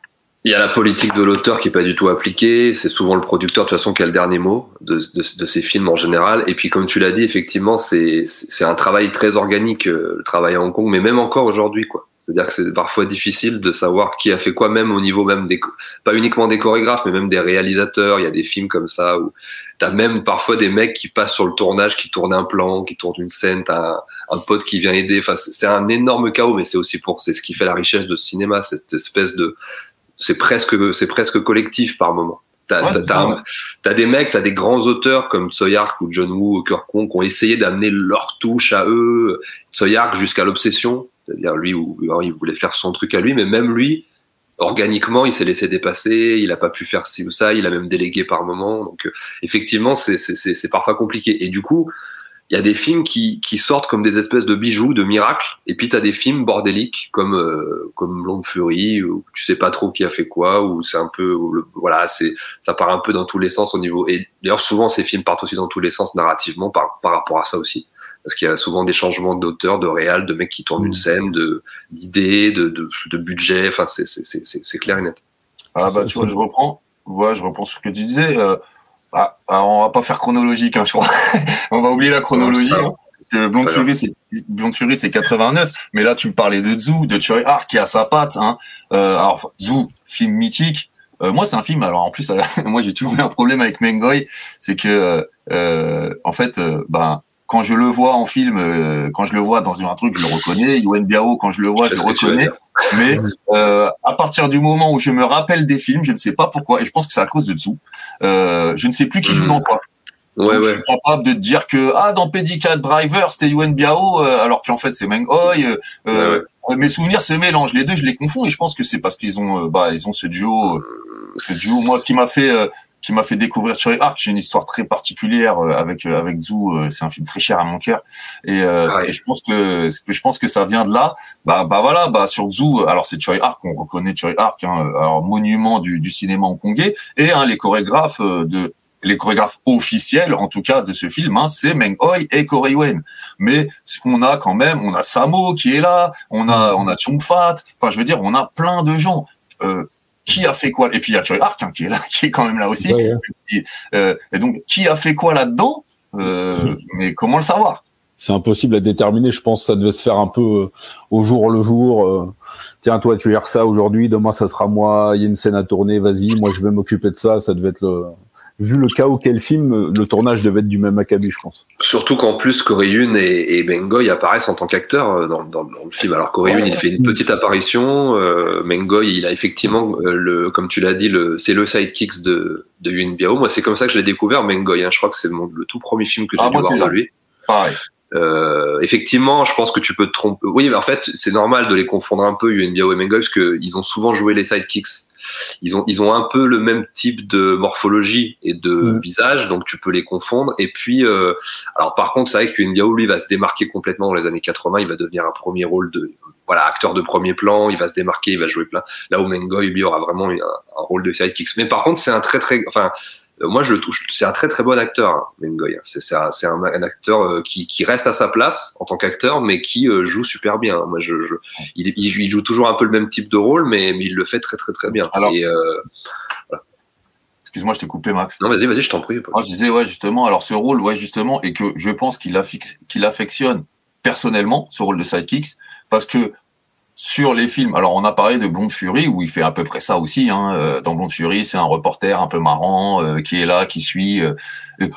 Il y a la politique de l'auteur qui est pas du tout appliquée. C'est souvent le producteur de toute façon qui a le dernier mot de, de, de ces films en général. Et puis comme tu l'as dit, effectivement, c'est un travail très organique, euh, le travail à Hong Kong, mais même encore aujourd'hui, quoi. C'est-à-dire que c'est parfois difficile de savoir qui a fait quoi, même au niveau même des, pas uniquement des chorégraphes, mais même des réalisateurs. Il y a des films comme ça où t'as même parfois des mecs qui passent sur le tournage, qui tournent un plan, qui tournent une scène, t'as un, un pote qui vient aider. Enfin, c'est un énorme chaos, mais c'est aussi pour, c'est ce qui fait la richesse de ce cinéma, cette espèce de, c'est presque c'est presque collectif par moment. T'as as, des mecs, t'as des grands auteurs comme Tsoyark ou John Woo ou Kirk Kong qui ont essayé d'amener leur touche à eux. Tsoyark jusqu'à l'obsession, c'est-à-dire lui où il voulait faire son truc à lui, mais même lui, organiquement, il s'est laissé dépasser, il a pas pu faire ci ou ça, il a même délégué par moment. Donc euh, effectivement, c'est parfois compliqué. Et du coup, il y a des films qui, qui sortent comme des espèces de bijoux, de miracles, et puis tu as des films bordéliques comme euh, comme Blonde Fury où tu sais pas trop qui a fait quoi, ou c'est un peu voilà, c'est ça part un peu dans tous les sens au niveau. Et d'ailleurs souvent ces films partent aussi dans tous les sens narrativement par par rapport à ça aussi, parce qu'il y a souvent des changements d'auteur, de réal, de mecs qui tournent une mmh. scène, de d'idées, de, de, de budget. Enfin c'est c'est c'est clair et net. Ah bah tu vois, je reprends. Ouais, je reprends ce que tu disais. Euh, ah, alors on va pas faire chronologique, hein, je crois. on va oublier la chronologie. Hein. Blonde Fury, c'est Blonde Fury, c'est 89. Mais là, tu me parlais de Zou, de Choi Ark qui a sa patte. Hein. Euh, alors Zou, film mythique. Euh, moi, c'est un film. Alors en plus, moi, j'ai toujours eu un problème avec Mengoy, c'est que euh, en fait, euh, ben quand je le vois en film, euh, quand je le vois dans un truc, je le reconnais. Yuen Biao, quand je le vois, je, le reconnais. Mais euh, à partir du moment où je me rappelle des films, je ne sais pas pourquoi, et je pense que c'est à cause de Tzu, euh, je ne sais plus qui joue mhm. dans quoi. Ouais, ouais. Je suis capable de te dire que ah dans Pedicat Driver c'était Yuen Biao euh, alors qu'en fait c'est Meng Hoi. Euh, Mes souvenirs se mélangent les deux, je les confonds et je pense que c'est parce qu'ils ont bah ils ont ce duo, ce duo moi qui m'a fait qui m'a fait découvrir Choi Arc. J'ai une histoire très particulière euh, avec euh, avec Zou. Euh, c'est un film très cher à mon cœur. Et, et, je pense que je pense que ça vient de là. Bah bah voilà. Bah sur Zou, alors c'est Choi Arc. On reconnaît Choi Arc, hein, alors monument du, du cinéma hongkongais. Et hein, les chorégraphes de les chorégraphes officiels, en tout cas, de ce film, hein, c'est Meng Hoi et Corey Wen. Mais ce qu'on a quand même, on a Samo qui est là, on a on a Chung Fat. Enfin, je veux dire, on a plein de gens. Euh, qui a fait quoi? Et puis il y a Choi Ark hein, qui est là, qui est quand même là aussi. Euh, et, donc qui a fait quoi là-dedans? Euh, Mais comment le savoir? C'est impossible à déterminer. Je pense que ça devait se faire un peu euh, au jour le jour. Tiens, toi, tu gères ça aujourd'hui, demain ça sera moi. Il y a une scène à tourner, vas-y, moi je vais m'occuper de ça. Ça devait être le, vu le chaos qu'est le film, le tournage devait être du même acabit, je pense. Surtout qu'en plus, Coreyun et, et Mengoy apparaissent en tant qu'acteurs euh, dans, dans, dans, le film. Alors Coreyun, il fait une petite apparition. Euh, Mengoy, il a effectivement, euh, le, comme tu l'as dit, le, c'est le sidekicks de, de Yuen Biao. Moi, c'est comme ça que je l'ai découvert, Mengoy. Hein. Je crois que c'est le tout premier film que j'ai ah, dû voir de lui. Pareil. Euh, effectivement, je pense que tu peux te tromper. Oui, mais en fait, c'est normal de les confondre un peu, Yuen Biao et Mengoy, parce qu'ils ont souvent joué les sidekicks ils ont ils ont un peu le même type de morphologie et de mm. visage, donc tu peux les confondre. Et puis, euh, alors par contre, c'est vrai que lui va se démarquer complètement dans les années 80. Il va devenir un premier rôle de voilà acteur de premier plan. Il va se démarquer, il va jouer plein. Là où Mengoy lui aura vraiment un, un rôle de sidekicks. Mais par contre, c'est un très très enfin moi je le touche. C'est un très très bon acteur, hein, Mengoy. C'est un, un, acteur euh, qui, qui, reste à sa place en tant qu'acteur, mais qui euh, joue super bien. Moi, je, je il, il, joue toujours un peu le même type de rôle, mais, mais il le fait très très très bien. Alors, Excuse-moi, je t'ai coupé, Max. Non, vas-y, vas-y, je t'en prie. Moi, je disais, ouais, justement, alors ce rôle, ouais, justement, et que je pense qu'il qu'il affectionne personnellement ce rôle de sidekicks parce que sur les films, alors on a parlé de Blonde Fury où il fait à peu près ça aussi. Hein. Euh, dans Blonde Fury, c'est un reporter un peu marrant euh, qui est là, qui suit. Euh,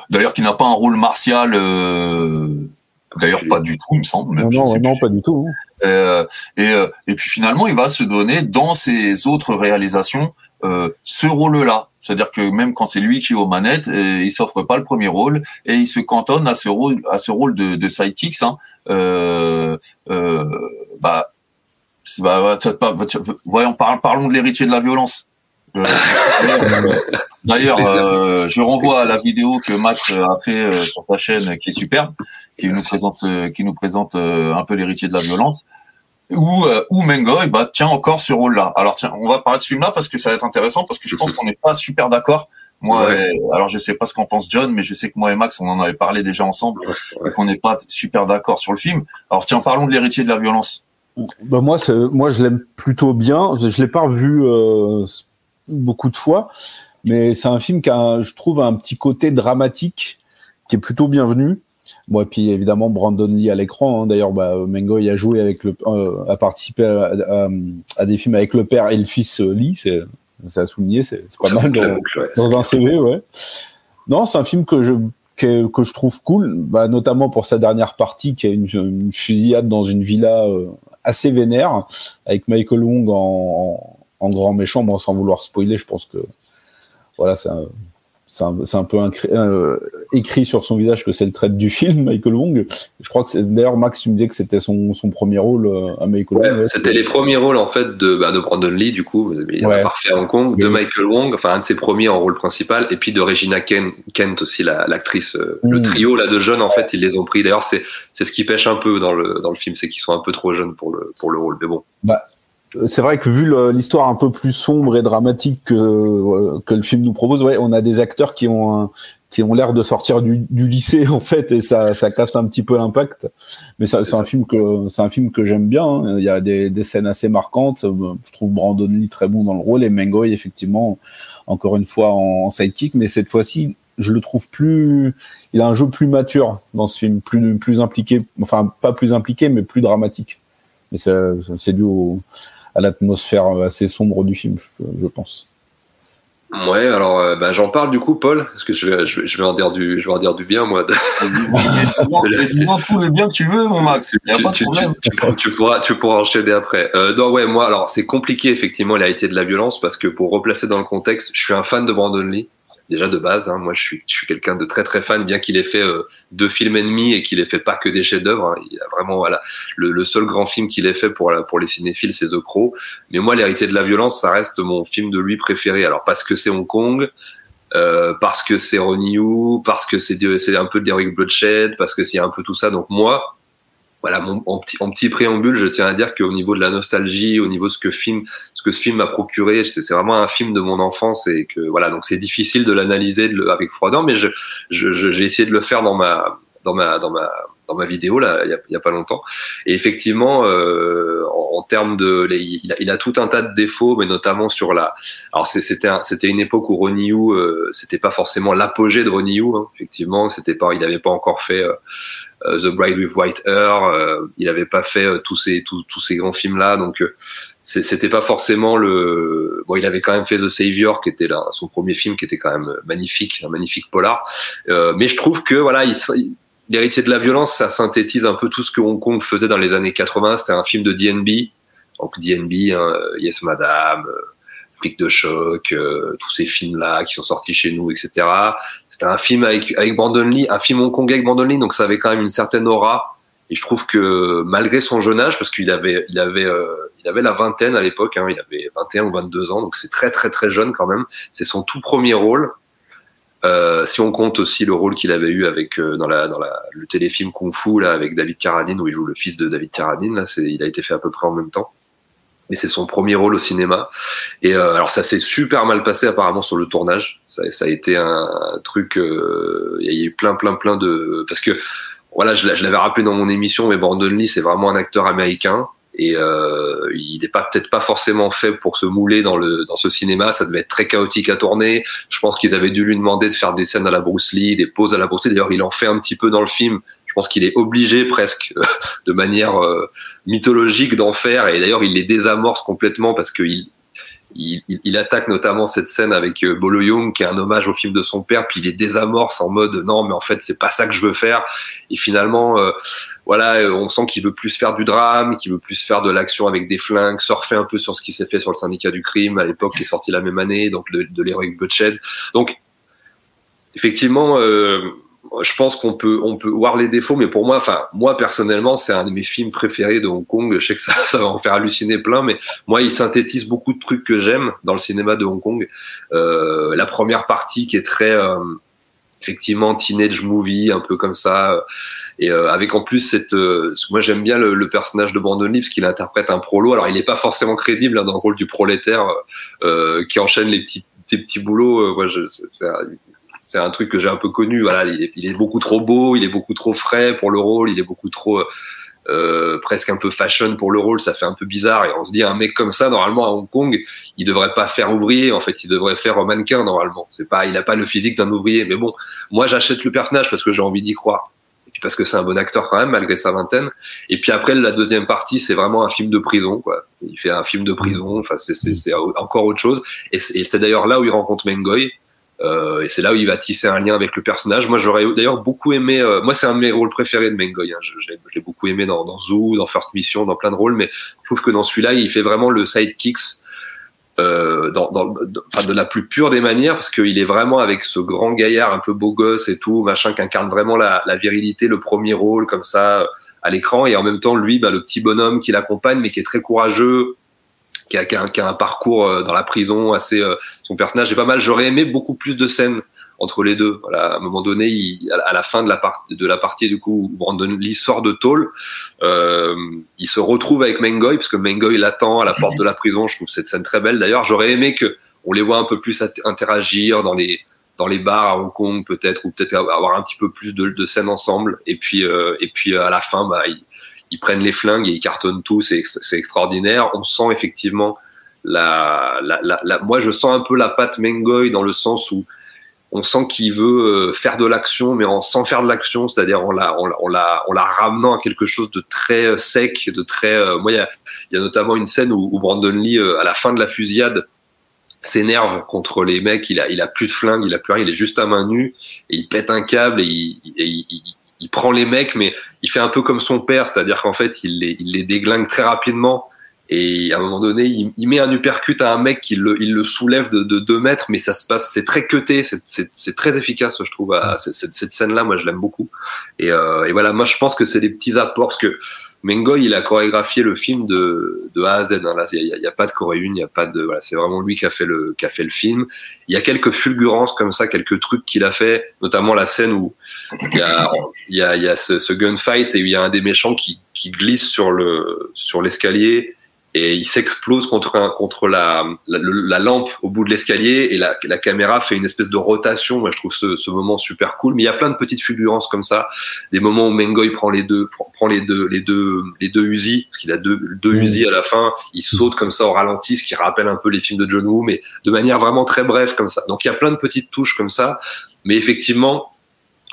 d'ailleurs, qui n'a pas un rôle martial. D'ailleurs, pas du tout, il me semble. Même, non, non, pas du tout. Hein. et, et puis finalement, il va se donner dans ses autres réalisations ce rôle-là. C'est-à-dire que même quand c'est lui qui est aux manettes, il s'offre pas le premier rôle et il se cantonne à ce rôle, à ce rôle de, de sidekicks. Hein. bah, bah, pas, voyons, parlons de l'héritier de la violence. Euh, d'ailleurs, euh, je renvoie à la vidéo que Max a fait euh, sur sa chaîne, qui est superbe, qui nous présente, qui nous présente un peu l'héritier de la violence, où, où Mengoy bah, tient encore ce rôle-là. Alors tiens, on va parler de ce film-là parce que ça va être intéressant, parce que je pense qu'on n'est pas super d'accord. Moi, alors je sais pas ce qu'en pense John, mais je sais que moi et Max, on en avait parlé déjà ensemble, et qu'on n'est pas super d'accord sur le film. Alors tiens, parlons de l'héritier de la violence. Bah moi, moi, je l'aime plutôt bien. Je l'ai pas revu euh, beaucoup de fois, mais c'est un film qui a, je trouve, un petit côté dramatique qui est plutôt bienvenu. Bon, et puis évidemment Brandon Lee à l'écran. Hein. D'ailleurs, bah, Mengo il a joué avec le, euh, a participé à, des films avec le père et le fils euh, Lee. C'est, ça a souligné, c'est, pas mal dans, un CV, ouais. Non, c'est un film que je que, que je trouve cool, bah, notamment pour sa dernière partie qui est une, une fusillade dans une villa assez vénère avec Michael Wong en, grand méchant. Sans vouloir spoiler, je pense que voilà, c'est un, c'est un, un, peu euh, écrit sur son visage que c'est le trait du film, Michael Wong. Je crois que c'est d'ailleurs Max, tu me disais que c'était son, son premier rôle euh, à Michael Wong. C'était les premiers rôles en fait de, bah, de Brandon Lee du coup, il a parfait à Hong Kong, de Michael Wong, enfin un de ses premiers en rôle principal, et puis de Regina Kent aussi l'actrice. Euh, le mm. trio là de jeunes en fait, ils les ont pris. D'ailleurs c'est c'est ce qui pêche un peu dans le dans le film, c'est qu'ils sont un peu trop jeunes pour le pour le rôle. Mais bon. Bah c'est vrai que vu l'histoire un peu plus sombre et dramatique que, euh, que le film nous propose, ouais, on a des acteurs qui ont qui ont l'air de sortir du, du, lycée en fait et ça, ça casse un petit peu l'impact. Mais c'est un film que c'est un film que j'aime bien. Hein. Il y a des, des, scènes assez marquantes. Je trouve Brandon Lee très bon dans le rôle et Mengoy effectivement encore une fois en, sidekick, mais cette fois-ci je le trouve plus. Il a un jeu plus mature dans ce film, plus plus impliqué. Enfin pas plus impliqué, mais plus dramatique. Mais c'est dû au à l'atmosphère assez sombre du film, je, pense. Ouais, alors euh, bah, j'en parle du coup, Paul, parce que je vais, je vais, en dire du, je vais en dire du bien, moi. Dis-en tout le bien que tu veux, mon Max. Il n'y a pas de problème. Tu, pourras, tu pourras enchaîner après. Euh, non, ouais, moi, alors c'est compliqué effectivement l'héritier de la violence parce que pour replacer dans le contexte, je suis un fan de Brandon Lee déjà de base. Hein, moi, je suis, je suis quelqu'un de très très fan, bien qu'il ait fait euh, deux films ennemis et qu'il ait fait pas que des chefs-d'œuvre. Hein. Il a vraiment voilà le, le seul grand film qu'il ait fait pour pour les cinéphiles, c'est The Crow. Mais moi, l'héritier de la violence, ça reste mon film de lui préféré. Alors parce que c'est Hong Kong. Euh, parce que c'est Ronnie Yu, parce que c'est un peu de Derrick Bloodshed, parce que c'est un peu tout ça. Donc moi, voilà, mon, en, petit, en petit préambule, je tiens à dire qu'au niveau de la nostalgie, au niveau de ce que film, ce que ce film m'a procuré, c'est vraiment un film de mon enfance et que voilà, donc c'est difficile de l'analyser avec froideur, mais je, je, j'ai essayé de le faire dans ma, dans ma, dans ma, dans ma vidéo là, il y a, y a pas longtemps. Et effectivement, euh, en, en, termes de, il a, il a, tout un tas de défauts, mais notamment sur la. Alors c'était c'était une époque où Ronnie Yu, euh, c'était pas forcément l'apogée de Ronnie Yu. Hein, effectivement, c'était pas, il n'avait pas encore fait. Euh, euh, The Bride with White Hair. Euh, il n'avait pas fait euh, tous ces tous, tous ces grands films là, donc c'était pas forcément le. Bon, il avait quand même fait The Savior, qui était là, son premier film, qui était quand même magnifique, un magnifique polar. mais je trouve que voilà, l'héritier de la violence, ça synthétise un peu tout ce que Hong Kong faisait dans les années 80. C'était un film de DNB, donc DNB, hein, Yes Madame, Flic de choc, euh, tous ces films-là qui sont sortis chez nous, etc. C'était un film avec, avec Brandon Lee, un film hongkongais avec Brandon Lee, donc ça avait quand même une certaine aura. Et je trouve que malgré son jeune âge, parce qu'il avait, il avait, euh, il avait la vingtaine à l'époque, hein, il avait 21 ou 22 ans, donc c'est très très très jeune quand même. C'est son tout premier rôle. Euh, si on compte aussi le rôle qu'il avait eu avec euh, dans le téléfilm Kung Fu là avec David Carradine où il joue le fils de David Carradine là, c'est il a été fait à peu près en même temps mais c'est son premier rôle au cinéma. Et euh, alors ça s'est super mal passé apparemment sur le tournage. Ça, a été un, truc. Il y a eu plein, plein, plein de parce que voilà, je, je l'avais rappelé dans mon émission, mais Brandon Lee c'est vraiment un acteur américain et euh, il n'est pas peut-être pas forcément fait pour se mouler dans le dans ce cinéma. Ça devait être très chaotique à tourner. Je pense qu'ils avaient dû lui demander de faire des scènes à la Bruce Lee, des pauses à la Bruce. D'ailleurs, il en fait un petit peu dans le film, Je pense qu'il est obligé presque de manière mythologique d'en faire. Et d'ailleurs, il les désamorce complètement parce qu'il il, il, attaque notamment cette scène avec euh, Bolo Young, qui est un hommage au film de son père, puis il les désamorce en mode non, mais en fait c'est pas ça que je veux faire. Et finalement, euh, voilà, euh, on sent qu'il veut plus faire du drame, qu'il veut plus faire de l'action avec des flingues, surfer un peu sur ce qui s'est fait sur le syndicat du crime à l'époque, qui est sorti la même année, donc de, de l'Heroic. Donc effectivement. Euh, je pense qu'on peut on peut voir les défauts, mais pour moi, enfin moi personnellement, c'est un de mes films préférés de Hong Kong. Je sais que ça, ça va en faire halluciner plein, mais moi, il synthétise beaucoup de trucs que j'aime dans le cinéma de Hong Kong. Euh, la première partie qui est très euh, effectivement teenage movie, un peu comme ça, et euh, avec en plus cette, euh, moi j'aime bien le, le, personnage de Brandon Lee parce qu'il interprète un prolo. Alors il n'est pas forcément crédible hein, dans le rôle du prolétaire euh, qui enchaîne les petits des petits boulots. moi, je, c'est c'est un truc que j'ai un peu connu. Voilà, il est, beaucoup trop beau, il est beaucoup trop frais pour le rôle, il est beaucoup trop euh, presque un peu fashion pour le rôle. Ça fait un peu bizarre et on se dit un mec comme ça normalement à Hong Kong, il devrait pas faire ouvrier. En fait, il devrait faire mannequin normalement. C'est pas, il a pas le physique d'un ouvrier. Mais bon, moi j'achète le personnage parce que j'ai envie d'y croire. Et puis parce que c'est un bon acteur quand même malgré sa vingtaine. Et puis après la deuxième partie, c'est vraiment un film de prison. Quoi. Il fait un film de prison. Enfin, c'est encore autre chose. Et c'est d'ailleurs là où il rencontre Mengoy euh, et c'est là où il va tisser un lien avec le personnage. Moi, j'aurais d'ailleurs beaucoup aimé. Euh, moi, c'est un de mes rôles préférés de Mengoy. Hein. Je, l'ai beaucoup aimé dans, dans Zoo, dans First Mission, dans plein de rôles. Mais je trouve que dans celui-là, il fait vraiment le sidekicks euh, dans, dans, de la plus pure des manières, parce qu'il est vraiment avec ce grand gaillard un peu beau gosse et tout, machin, qui incarne vraiment la, la virilité, le premier rôle comme ça à l'écran. Et en même temps, lui, bah, le petit bonhomme qui l'accompagne, mais qui est très courageux, qui a, qui a, qui a un parcours euh, dans la prison assez. Euh, son personnage est pas mal. J'aurais aimé beaucoup plus de scènes entre les deux. Voilà, à un moment donné, il, à la fin de la partie, de la partie du coup, où Brandon Lee sort de tôle, euh, il se retrouve avec Mengoy parce que Mengoy l'attend à la porte de la prison. Je trouve cette scène très belle. D'ailleurs, j'aurais aimé que on les voit un peu plus interagir dans les dans les bars à Hong Kong peut-être ou peut-être avoir un petit peu plus de, de scènes ensemble. Et puis euh, et puis à la fin, bah, il, ils prennent les flingues et ils cartonnent tout, c'est extraordinaire. On sent effectivement la, la, la, moi je sens un peu la patte Mengoy dans le sens où on sent qu'il veut euh, faire de l'action, mais en, sans faire de l'action, c'est-à-dire en la, en, la, en la ramenant à quelque chose de très euh, sec, de très. Euh, moi, il y a, y a, notamment une scène où, où Brandon Lee, à la fin de la fusillade, s'énerve contre les mecs. Il a, il a plus de flingue, il a plus rien, il est juste à main nue et il pète un câble et il, il, il prend les mecs, mais il fait un peu comme son père, c'est-à-dire qu'en fait, il les, il les déglingue très rapidement. Et à un moment donné, il, il, met un uppercut à un mec, il le, il le soulève de, de deux mètres, mais ça se passe, c'est très cuté, c'est très efficace, je trouve. À, cette, cette scène-là, moi, je l'aime beaucoup. Et, euh, et, voilà, moi, je pense que c'est des petits apports, parce que Mengoy, il a chorégraphié le film de, de A à Z. Hein. Là, il n'y a, pas de Corée une, il y a pas de, voilà, c'est vraiment lui qui a fait le, qui a fait le film. Il y a quelques fulgurances comme ça, quelques trucs qu'il a fait, notamment la scène où il y a, y a, y a ce, ce, gunfight et il y a un des méchants qui, qui glisse sur le, sur l'escalier et il s'explose contre contre la, la, la, lampe au bout de l'escalier et la, la, caméra fait une espèce de rotation. Moi, je trouve ce, ce, moment super cool. Mais il y a plein de petites fulgurances comme ça, des moments où Mengoy prend les deux prend les deux les deux les deux Uzi parce qu'il a deux deux. Uzi à la fin. Il saute comme ça au ralenti, ce qui rappelle un peu les films de John Woo, mais de manière vraiment très brève comme ça. Donc il y a plein de petites touches comme ça. Mais effectivement,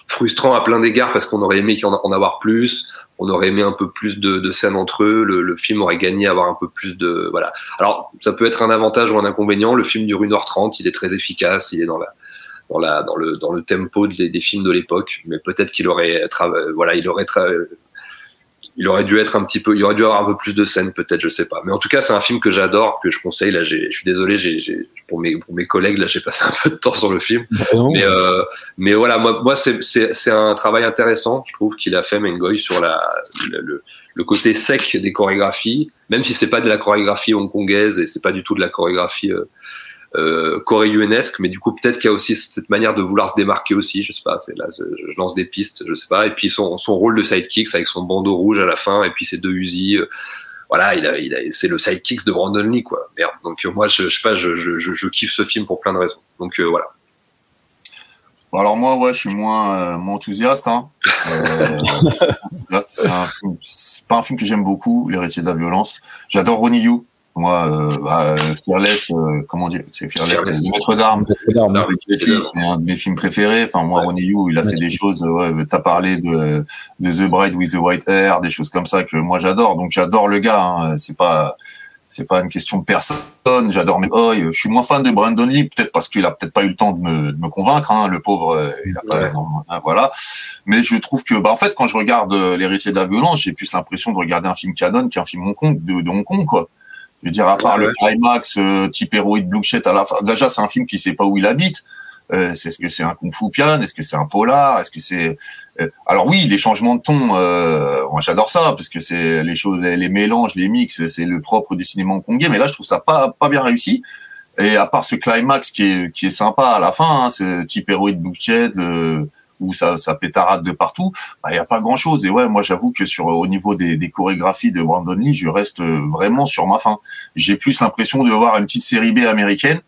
frustrant à plein d'égards parce qu'on aurait aimé en avoir plus on aurait aimé un peu plus de, de scènes entre eux. Le, le, film aurait gagné à avoir un peu plus de voilà. Alors ça peut être un avantage ou un inconvénient. Le film dure 1h30, il est très efficace, il est dans la dans la dans le dans le tempo des, des films de l'époque. Mais peut-être qu'il aurait voilà, il aurait il aurait dû être un petit peu, il aurait dû avoir un peu plus de scènes, peut-être, je sais pas. Mais en tout cas, c'est un film que j'adore, que je conseille. Là, je suis désolé, j'ai, pour mes pour mes collègues, là, j'ai passé un peu de temps sur le film. Bah mais euh, mais voilà, moi, moi, c'est c'est un travail intéressant, je trouve qu'il a fait Mengoy sur la le, le côté sec des chorégraphies, même si c'est pas de la chorégraphie hongkongaise et c'est pas du tout de la chorégraphie euh, euh, coréunesque, mais du coup peut-être qu'il y a aussi cette manière de vouloir se démarquer aussi, je sais pas, c'est là je lance des pistes, je sais pas, et puis son, son rôle de sidekick avec son bandeau rouge à la fin et puis ses deux Uzi, euh, voilà, il a, il a, c'est le sidekick de Brandon Lee quoi. Merde. Donc euh, moi je, je sais pas, je, je, je, kiffe ce film pour plein de raisons. Donc euh, voilà. Bon, alors moi ouais, je suis moins, euh, moins enthousiaste. Hein. c'est pas un film que j'aime beaucoup, l'héritier de la violence. J'adore Ronnie Yu. Moi, euh, bah, Fearless, euh, comment dire, c'est Fearless, Fearless. c'est Maître d'armes. C'est un de mes films préférés. Enfin, moi, Ronnie Yu, il a fait des choses. euh, Ouais, t'as parlé de, de The Bride with the White Hair, des choses comme ça que moi j'adore. Donc j'adore le gars. Hein. C'est pas, c'est pas une question de personne. J'adore McCoy. Je suis moins fan de Brandon Lee, peut-être parce qu'il a peut-être pas eu le temps de me, de me convaincre. Hein. Le pauvre, il a pas. Ouais. non, hein, voilà. Mais je trouve que, bah, en fait, quand je regarde l'héritier de la violence, j'ai plus l'impression de regarder un film canon qu'un film Hong Kong, de, de Hong Kong, quoi. Je veux dire, à part Ouais, le climax, euh, type héroïde Blue Shit à la fin. Déjà, c'est un film qui sait pas où il habite. Euh, c'est ce que c'est un kung fu pian Est-ce que c'est un polar Est-ce que c'est euh, alors oui, les changements de ton, euh, moi j'adore ça parce que c'est les choses, les, les mélanges, les mix, c'est le propre du cinéma hongkongais. Mais là, je trouve ça pas pas bien réussi. Et à part ce climax qui est qui est sympa à la fin, hein, ce type héroïde Bouchet, le où ça ça pétarade de partout, bah, il y a pas grand chose. Et ouais, moi j'avoue que sur au niveau des, chorégraphies de Brandon Lee, je reste euh, vraiment sur ma fin. J'ai plus l'impression de voir une petite série B américaine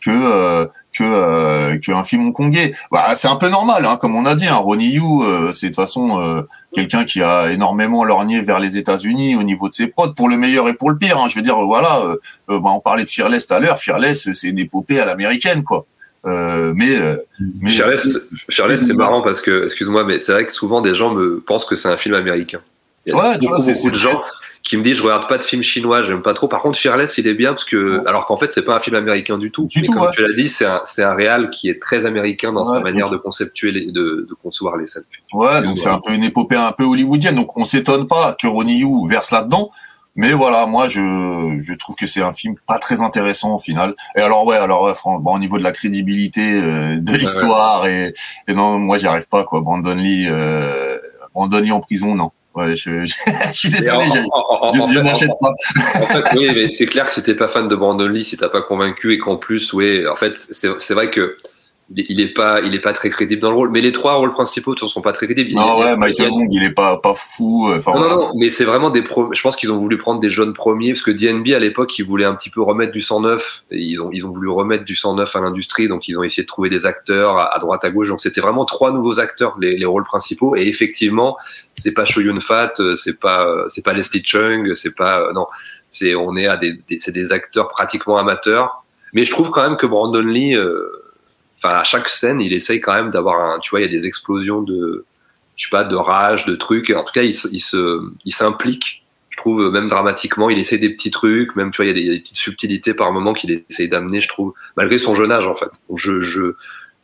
que euh, que euh, qu'un film hongkongais. Bah, c'est un peu normal, hein, comme on a dit. Hein, Ronnie Yu, euh, c'est de toute façon euh, quelqu'un qui a énormément lorgné vers les États-Unis au niveau de ses prods, pour le meilleur et pour le pire. Hein. Je veux dire, voilà, euh, bah, on parlait de Fearless tout à l'heure. Fearless, c'est une épopée à l'américaine, quoi. Euh, mais euh, mais Fearless, Fearless, c'est marrant parce que, excuse-moi, mais c'est vrai que souvent des gens me pensent que c'est un film américain. Il y a Ouais, beaucoup, vois, c'est- beaucoup de gens qui me disent je regarde pas de film chinois, j'aime pas trop. Par contre, Fearless, il est bien parce que, Ouais. alors qu'en fait, c'est pas un film américain du tout. Du Mais tout, comme ouais. tu l'as dit, c'est un, c'est un réal qui est très américain dans sa manière de conceptuer, les, de, de concevoir les scènes. Ouais, donc c'est un peu une épopée un peu hollywoodienne. Donc on s'étonne pas que Ronnie Yu verse là-dedans. Mais voilà, moi je je trouve que c'est un film pas très intéressant au final. Et alors ouais, alors ouais, fran- bon, au niveau de la crédibilité euh, de l'histoire et, et non, moi j'y arrive pas quoi. Brandon Lee, euh, Brandon Lee en prison, non. Ouais, je, je, je suis désolé, en- je, en- je, n'achète pas. En fait, oui, mais c'est clair que si t'es pas fan de Brandon Lee, si t'as pas convaincu et qu'en plus, oui, en fait, c'est c'est vrai que il est- pas, il est pas très crédible dans le rôle. Mais les trois rôles principaux ne sont pas très crédibles. Non il y a- ouais, Michael Wong, il est pas pas fou. Enfin, Non, non, non, mais c'est vraiment des pro... Je pense qu'ils ont voulu prendre des jeunes premiers parce que DNB à l'époque, ils voulaient un petit peu remettre du sang neuf. Et ils ont, ils ont voulu remettre du sang neuf à l'industrie, donc ils ont essayé de trouver des acteurs à, à droite, à gauche. Donc c'était vraiment trois nouveaux acteurs, les, les rôles principaux. Et effectivement, c'est pas Cho Yun Fat, euh, c'est pas, euh, c'est pas Leslie Chung, c'est pas, euh, non, c'est, on est à des, des- c'est des acteurs pratiquement amateurs. Mais je trouve quand même que Brandon Lee, euh, enfin à chaque scène, il essaye quand même d'avoir un, tu vois, il y a des explosions de, je sais pas, de rage, de trucs. En tout cas, il, se- il se, il s'implique. Je trouve même dramatiquement, il essaie des petits trucs. Même tu vois, il y a des, il y a des petites subtilités par moment qu'il essaye d'amener. Je trouve, malgré son jeune âge en fait. Donc, je, je,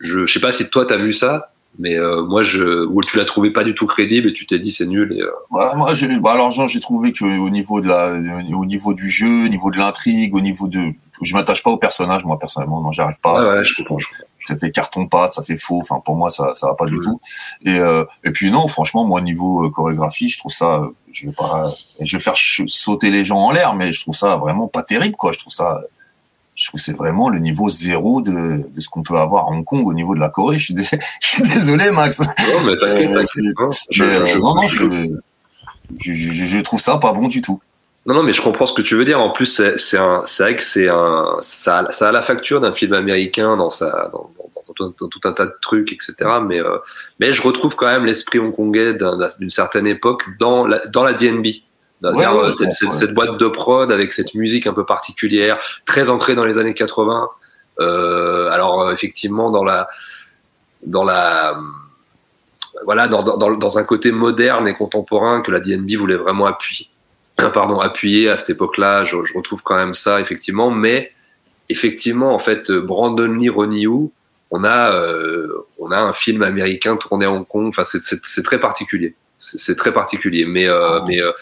je, je sais pas si toi t'as vu ça, mais euh, moi je, ou tu l'as trouvé pas du tout crédible et tu t'es dit c'est nul. Et, euh, Ouais, moi, j'ai, bah, alors, j'ai trouvé que au niveau de la, au niveau du jeu, au niveau de l'intrigue, au niveau de, je m'attache pas au personnage, moi, personnellement, non, j'arrive pas. Ça- ouais, je comprends. je comprends. Ça fait carton pâte, ça fait faux. Enfin, pour moi, ça, ça va pas du tout. Et, euh, et puis non, franchement, moi, niveau euh, chorégraphie, je trouve ça, euh, je vais pas, je vais faire sauter les gens en l'air, mais je trouve ça vraiment pas terrible, quoi. Je trouve ça, je trouve que c'est vraiment le niveau zéro de, de ce qu'on peut avoir à Hong Kong au niveau de la Corée. Je suis, dé- je suis désolé, Max. Non, mais t'inquiète, Euh, t'inquiète. Je- Mais, je- non, non, je, je trouve ça pas bon du tout. Non, non, mais je comprends ce que tu veux dire. En plus, c'est c'est un, c'est vrai que c'est un, ça, a- ça a la facture d'un film américain dans sa, dans, dans, dans tout, dans tout un tas de trucs, etc. Mais, euh, mais je retrouve quand même l'esprit hongkongais d'un- d'un- d'une certaine époque dans la, dans la DNB. C'est-à-dire, Ouais, ouais, cette, ouais, cette- ouais. cette boîte de prod avec cette musique un peu particulière, très ancrée dans les années 80. Euh, alors, euh, effectivement, dans la, dans la, voilà, dans- dans un côté moderne et contemporain que la DNB voulait vraiment appuyer pardon, appuyer à cette époque-là. Je, je retrouve quand même ça, effectivement. Mais effectivement, en fait, Brandon Lee, Ronnie Yu, on a, euh, on a un film américain tourné à Hong Kong. Enfin, c'est- très particulier. C'est très particulier. Mais, euh, Oh. mais, euh,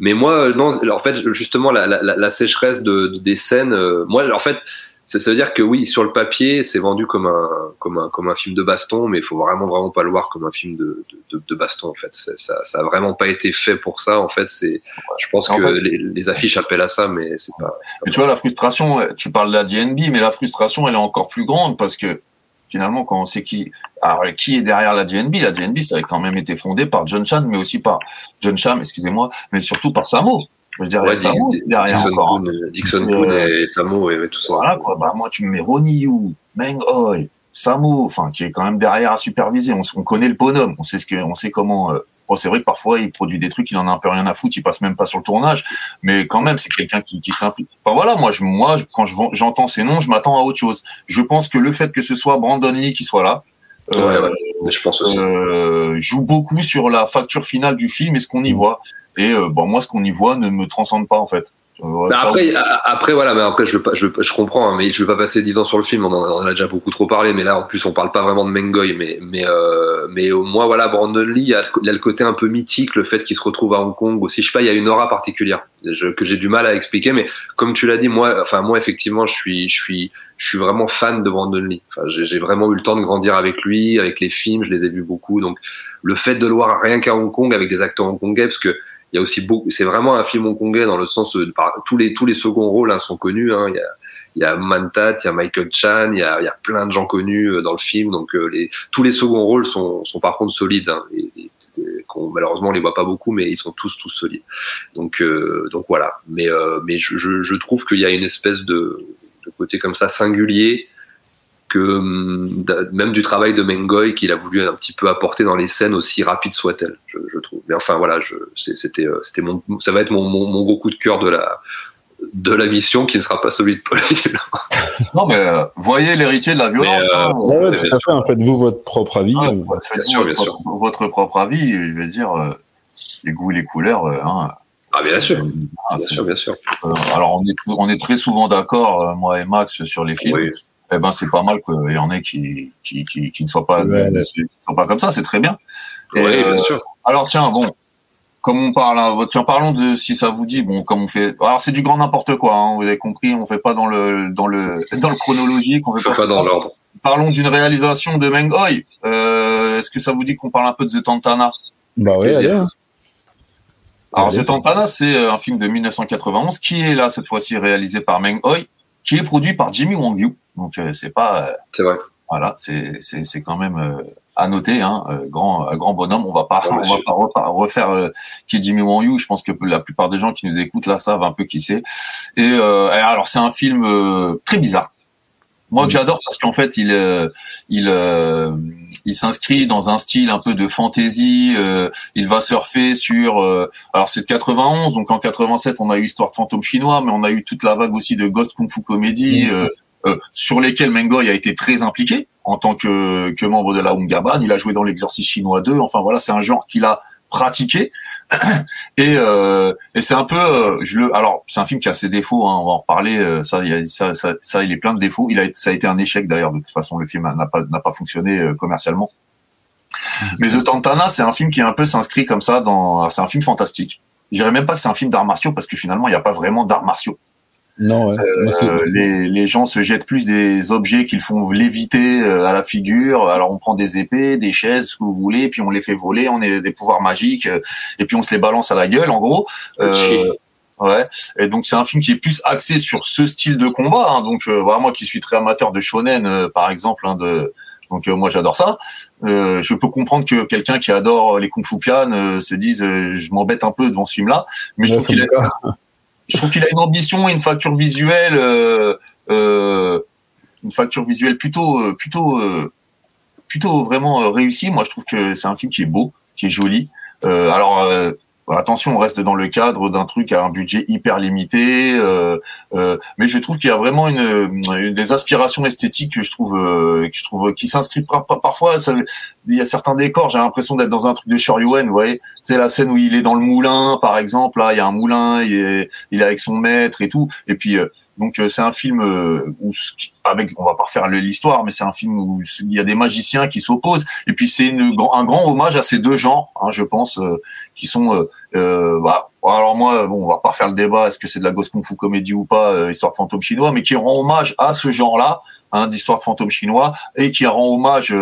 mais moi, euh, non. En fait, justement, la, la, la- la sécheresse de, de- des scènes. euh, moi, en fait, ça, veut dire que oui, sur le papier, c'est vendu comme un, comme un, comme un film de baston, mais il faut vraiment, vraiment pas le voir comme un film de, de, de- baston. En fait, ça, ça a vraiment pas été fait pour ça. En fait, c'est, je pense En que fait- les, les affiches appellent à ça, mais c'est pas. Mais tu vois, la frustration, ouais, tu parles de la DNB, mais la frustration, elle est encore plus grande parce que finalement, quand on sait qui, alors, qui est derrière la DNB, la DNB, ça a quand même été fondé par John Chan, mais aussi par John Cham, excusez-moi, mais surtout par Samo. Je a Ouais, Samo Di- derrière Dixon encore. hein. Poon, Dixon Euh, et Samo et, tout ça. Voilà, quoi. Bah, moi, tu me mets Ronnie Yu, Meng Hoi, Samo, enfin, qui est quand même derrière à superviser. On, connaît le bonhomme. On sait ce que, on sait comment, euh, Bon, c'est vrai que parfois il produit des trucs, il en a un peu rien à foutre, il passe même pas sur le tournage, mais quand même c'est quelqu'un qui, qui s'implique. Enfin voilà, moi je, moi quand je j'entends ces noms, je m'attends à autre chose. Je pense que le fait que ce soit Brandon Lee qui soit là, Ouais, euh, ouais, je pense aussi. euh, joue beaucoup sur la facture finale du film et ce qu'on y voit. Et euh, bon, moi, ce qu'on y voit ne me transcende pas en fait. Bah après, après voilà, mais après je, je, je comprends, hein, mais je vais pas passer 10 ans sur le film. On en, on en a déjà beaucoup trop parlé, mais là en plus on parle pas vraiment de Mengoy, mais mais euh, mais au moins voilà, Brandon Lee, il y, a, il a le côté un peu mythique, le fait qu'il se retrouve à Hong Kong aussi. Je sais pas, il y a une aura particulière je- que j'ai du mal à expliquer, mais comme tu l'as dit, moi, enfin moi effectivement, je suis je suis je suis vraiment fan de Brandon Lee. Enfin, j'ai j'ai vraiment eu le temps de grandir avec lui, avec les films, je les ai vus beaucoup, donc le fait de le voir rien qu'à Hong Kong avec des acteurs hongkongais, parce que il y a aussi beaucoup, c'est vraiment un film hongkongais dans le sens où par, tous les tous les seconds rôles hein, sont connus. Hein, il y a il y a Mantat, il y a Michael Chan, il y a, il y a plein de gens connus euh, dans le film. Donc euh, les, tous les seconds rôles sont, sont par contre solides. Hein, et, et- et qu'on- malheureusement, on les voit pas beaucoup, mais ils sont tous tous solides. Donc euh, donc voilà. Mais euh, mais je, je, je trouve qu'il y a une espèce de, de côté comme ça singulier que hum, même du travail de Mengoy qu'il a voulu un petit peu apporter dans les scènes aussi rapides soient-elles, je, je trouve. Mais enfin voilà, c'était euh, c'était mon ça va être mon, mon, mon gros coup de cœur de la de la mission qui ne sera pas celui de Paul. Non, mais euh, voyez l'héritier de la violence. Euh, hein. Ouais, ouais, Ouais, tout à fait. hein, Faites-vous votre propre avis. Ah, euh, faites-vous sûr, bien votre, sûr. votre propre avis. Je vais dire, euh, les goûts et les couleurs. hein, Ah bien sûr, ah, bien sûr, bien sûr. euh, alors, on est, on est très souvent d'accord, moi et Max, sur les films. Oui. Eh ben, c'est pas mal qu'il y en ait qui, qui, qui, qui ne soient pas, Ouais, de- qui pas comme ça. C'est très bien. Et, Oui, euh, bien sûr. Alors tiens, bon, comme on parle, hein, tiens, parlons de si ça vous dit, bon, comme on fait. Alors c'est du grand n'importe quoi, hein, vous avez compris, on fait pas dans le dans le dans le chronologique, on fait Je pas, pas tout dans l'ordre. Parlons d'une réalisation de Meng Hoi. Euh, Est-ce que ça vous dit qu'on parle un peu de The Tantana? Bah Plaisir. allez, hein. Alors Allez. The Tantana, c'est euh, un film de 1991 qui est là cette fois-ci réalisé par Meng Hoi, qui est produit par Jimmy Wong Yu. Donc euh, c'est pas euh, C'est vrai. Voilà, c'est c'est c'est quand même euh, à noter, hein, euh, grand un grand bonhomme. On va pas Ouais, on va pas refa- refaire euh, qui est Jimmy Wong Yu. Je pense que la plupart des gens qui nous écoutent là savent un peu qui c'est. Et, euh, alors c'est un film euh, très bizarre. Moi que j'adore parce qu'en fait il euh, il euh, il s'inscrit dans un style un peu de fantasy. euh, il va surfer sur. euh, alors c'est de 91, donc en 87 on a eu Histoire de fantôme chinois, mais on a eu toute la vague aussi de Ghost Kung Fu Comedy. Sur lesquels Mengoy a été très impliqué en tant que, que membre de la Hungaban. Il a joué dans l'exorcisme chinois 2. Enfin voilà, c'est un genre qu'il a pratiqué. et euh, et c'est un peu, euh, je le, alors c'est un film qui a ses défauts. Hein, on va en reparler. euh, ça, il y a, ça, ça, ça, il est plein de défauts. Il a, ça a été un échec d'ailleurs. De toute façon, le film n'a pas n'a pas fonctionné euh, commercialement. Mais The Tantana, c'est un film qui est un peu s'inscrit comme ça dans. C'est un film fantastique. Je dirais même pas que c'est un film d'arts martiaux parce que finalement, il n'y a pas vraiment d'arts martiaux. Non, ouais. Moi, Euh, les, les gens se jettent plus des objets qu'ils font léviter euh, à la figure. Alors on prend des épées, des chaises, ce que vous voulez, puis on les fait voler, on a des pouvoirs magiques, euh, et puis on se les balance à la gueule, en gros. Euh, ouais. Et donc c'est un film qui est plus axé sur ce style de combat. hein. Donc euh, voilà, moi qui suis très amateur de shonen, euh, par exemple, hein, de donc euh, moi j'adore ça. Euh, je peux comprendre que quelqu'un qui adore les kung fu pian euh, se dise euh, je m'embête un peu devant ce film-là, mais je Ouais, trouve qu'il va. Je trouve qu'il a une ambition et une facture visuelle, euh, euh, une facture visuelle plutôt, euh, plutôt, euh, plutôt vraiment euh, réussie. Moi, je trouve que c'est un film qui est beau, qui est joli. Alors. Attention, on reste dans le cadre d'un truc à un budget hyper limité, euh, euh, mais je trouve qu'il y a vraiment une, une- des aspirations esthétiques que je trouve, euh, que je trouve qui s'inscrivent par- par- parfois. il y a certains décors, j'ai l'impression d'être dans un truc de Shoryuken, vous voyez. C'est la scène où il est dans le moulin, par exemple. Là, il y a un moulin, il est, il est avec son maître et tout. Et puis, euh, donc, euh, c'est un film euh, où, avec, on va pas refaire l'histoire, mais c'est un film où il y a des magiciens qui s'opposent. Et puis, c'est un grand hommage à ces deux genres, hein, je pense, euh, qui sont. Euh, euh, bah, alors moi, bon, on va pas refaire le débat, est-ce que c'est de la Ghost Kung Fu comédie ou pas, histoire de fantôme chinois, mais qui rend hommage à ce genre-là, hein, d'histoire de fantôme chinois, et qui rend hommage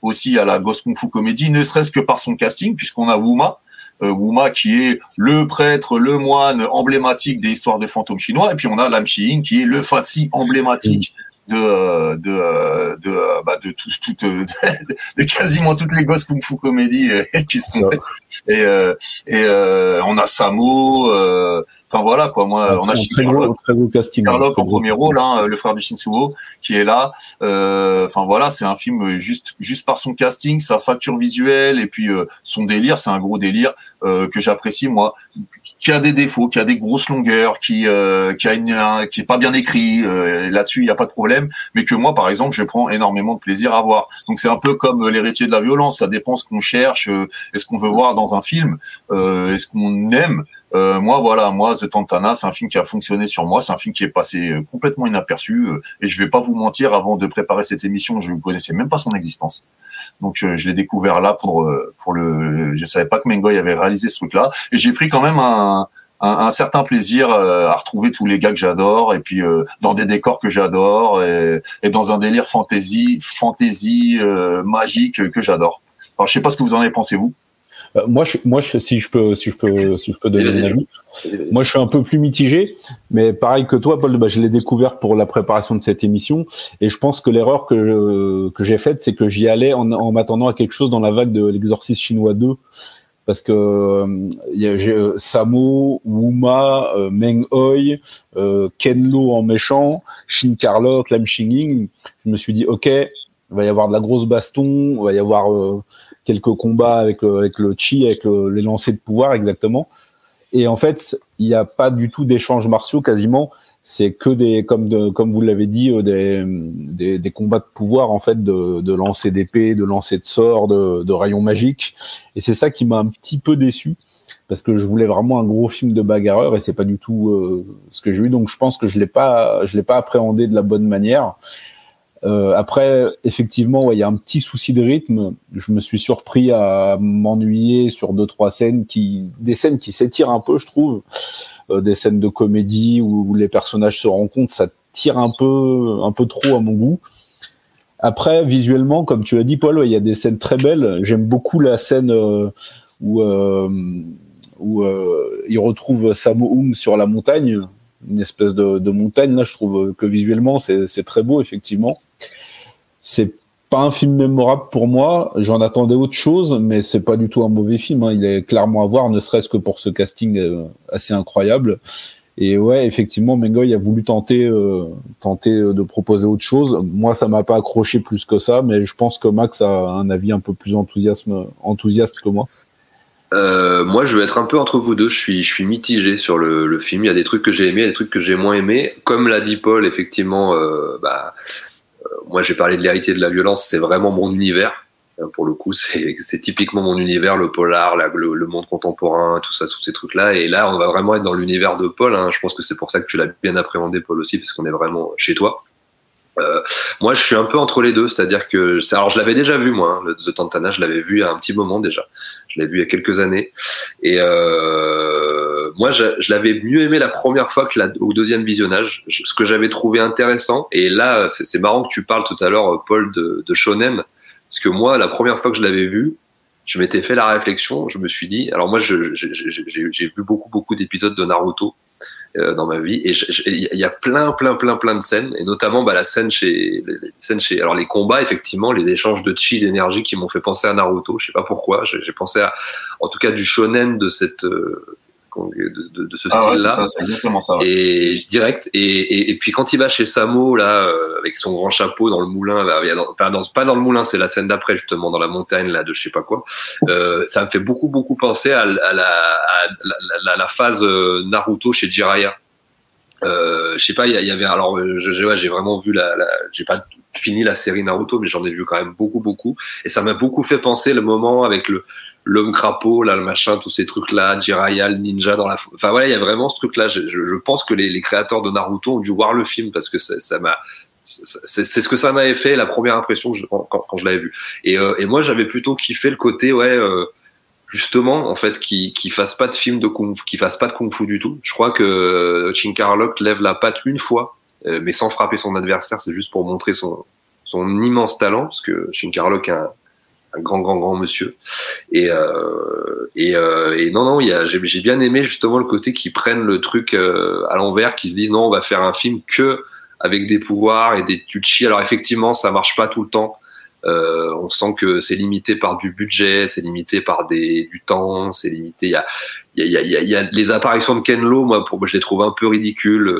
aussi à la Ghost Kung Fu comédie, ne serait-ce que par son casting, puisqu'on a Wuma, Wuma qui est le prêtre, le moine emblématique des histoires de fantômes chinois, et puis on a Lam Chi-ying qui est le Fatsi emblématique de de de bah, de tout, tout, de, de quasiment toutes les gosses kung fu comédies euh, qui se sont faites et euh, et euh, on a Samo euh, Enfin voilà quoi. Moi, on a très gros, très gros casting. Sherlock Très en premier rôle, hein, le frère du Shinsuo qui est là. Euh, Enfin voilà, c'est un film juste juste par son casting, sa facture visuelle et puis euh, son délire, c'est un gros délire euh, que j'apprécie moi. Qui a des défauts, qui a des grosses longueurs, qui euh, qui a une, un- qui est pas bien écrit. euh, Là-dessus, il y a pas de problème. Mais que moi, par exemple, je prends énormément de plaisir à voir. Donc c'est un peu comme euh, l'héritier de la violence. Ça dépend ce qu'on cherche, euh, et ce qu'on veut voir dans un film, euh, et ce qu'on aime. Euh, moi, voilà, moi, The Tantana, c'est un film qui a fonctionné sur moi. C'est un film qui est passé euh, complètement inaperçu. euh, et je vais pas vous mentir, avant de préparer cette émission, je ne connaissais même pas son existence. Donc, euh, je l'ai découvert là pour euh, pour le. Je savais pas que Mengoy avait réalisé ce truc-là. Et j'ai pris quand même un un, un certain plaisir euh, à retrouver tous les gars que j'adore et puis dans des décors que j'adore et, et dans un délire fantasy fantasy magique que j'adore. Alors je sais pas ce que vous en avez pensé vous. Euh, moi, je, moi, je, si je peux, si je peux, si je peux donner mon avis. Moi, je suis un peu plus mitigé, mais pareil que toi, Paul, bah, je l'ai découvert pour la préparation de cette émission, et je pense que l'erreur que que j'ai faite, c'est que j'y allais en, en m'attendant à quelque chose dans la vague de l'exorciste chinois 2, parce que euh, il y a j'ai, euh, Samo, Wuma, euh, Meng Hoi, euh, Ken Lo en méchant, Shin Carlock, Lam Xinging. Je me suis dit, ok, il va y avoir de la grosse baston, il va y avoir euh, quelques combats avec le, chi, avec le- les lancers de pouvoir exactement. Et en fait, il n'y a pas du tout d'échanges martiaux quasiment. C'est que des, comme comme vous l'avez dit, euh, des, des, des combats de pouvoir en fait, de, de lancer d'épée, de lancer de sorts, de, de rayons magiques. Et c'est ça qui m'a un petit peu déçu parce que je voulais vraiment un gros film de bagarreur et c'est pas du tout euh, ce que j'ai eu. Donc je pense que je l'ai pas, je l'ai pas appréhendé de la bonne manière. Euh, après, effectivement, il y a un petit souci de rythme. Je me suis surpris à m'ennuyer sur deux trois scènes qui, des scènes qui s'étirent un peu, je trouve, Euh, des scènes de comédie où, les personnages se rencontrent, ça tire un peu, un peu trop à mon goût. Après, visuellement, comme tu l'as dit, Paul, il y a des scènes très belles. J'aime beaucoup la scène euh, où où il retrouve Sammo Hung sur la montagne, une espèce de, de montagne. Là, je trouve que visuellement, c'est très beau, effectivement. C'est pas un film mémorable pour moi. J'en attendais autre chose, mais c'est pas du tout un mauvais film. hein. Il est clairement à voir, ne serait-ce que pour ce casting euh, assez incroyable. Et ouais, effectivement, Mengoy a voulu tenter, euh, tenter euh, de proposer autre chose. Moi, ça m'a pas accroché plus que ça, mais je pense que Max a un avis un peu plus enthousiasme, enthousiaste que moi. Moi, je vais être un peu entre vous deux. Je suis, je suis mitigé sur le, film. Il y a des trucs que j'ai aimés, il y a des trucs que j'ai moins aimés. Comme l'a dit Paul, effectivement, bah, moi, j'ai parlé de l'héritier de la violence. C'est vraiment mon univers. Euh, Pour le coup, c'est typiquement mon univers, le polar, la- le, le monde contemporain, tout ça, tous ces trucs-là. Et là, on va vraiment être dans l'univers de Paul. hein. Je pense que c'est pour ça que tu l'as bien appréhendé, Paul aussi, parce qu'on est vraiment chez toi. Euh, moi, je suis un peu entre les deux, c'est-à-dire que, alors, je l'avais déjà vu moi, hein, le The Tantana, je l'avais vu a un petit moment déjà. Je l'ai vu il y a quelques années. Et euh, moi, je, l'avais mieux aimé la première fois que la, au deuxième visionnage. Ce que j'avais trouvé intéressant, et là, c'est marrant que tu parles tout à l'heure, Paul, de, de Shonen, parce que moi, la première fois que je l'avais vu, je m'étais fait la réflexion, je me suis dit, alors moi, j'ai vu beaucoup, beaucoup d'épisodes de Naruto euh, dans ma vie, et il y a plein, plein, plein, plein de scènes, et notamment bah, la scène chez, scènes chez, alors les combats, effectivement, les échanges de chi, d'énergie qui m'ont fait penser à Naruto. Je sais pas pourquoi, j'ai j'ai pensé à, en tout cas, du shonen de cette, euh, de, de, de ce Ah ouais, style-là. ça. ouais. Et direct. Et, et, et puis quand il va chez Samo là, euh, avec son grand chapeau dans le moulin, là, dans- pas, dans, pas dans le moulin, c'est la scène d'après justement dans la montagne là de je sais pas quoi. Euh, ça me fait beaucoup beaucoup penser à, à la, à la, la, la phase euh, Naruto chez Jiraiya. Euh, je sais pas, il y, avait alors ouais, j'ai vraiment vu la, la j'ai pas fini la série Naruto, mais j'en ai vu quand même beaucoup beaucoup. Et ça m'a beaucoup fait penser le moment avec le l'homme crapaud, là, le machin, tous ces trucs-là, Jiraiya, ninja dans la, enfin voilà, il y a vraiment ce truc-là. Je, je, je pense que les, les créateurs de Naruto ont dû voir le film parce que ça m'a, c'est ce que ça m'avait fait la première impression je- quand, quand je l'avais vu. Et, euh, et moi, j'avais plutôt kiffé le côté, ouais, euh, justement, en fait, qui qui fasse pas de film de kung, qui fasse pas de kung fu du tout. Je crois que euh, Chinkarlock lève la patte une fois, euh, mais sans frapper son adversaire. C'est juste pour montrer son son immense talent, parce que Shinkarlock est un, un grand, grand, grand monsieur. Et, euh, et, euh, et non, non, j'ai, j'ai bien aimé justement le côté qu'ils prennent le truc euh, à l'envers, qu'ils se disent non, on va faire un film que avec des pouvoirs et des tuchis. Alors effectivement, ça marche pas tout le temps. Euh, on sent que c'est limité par du budget, c'est limité par des, du temps, c'est limité. Il y a, y a, y a, y a les apparitions de Ken Lo, moi, pour moi, je les trouve un peu ridicules.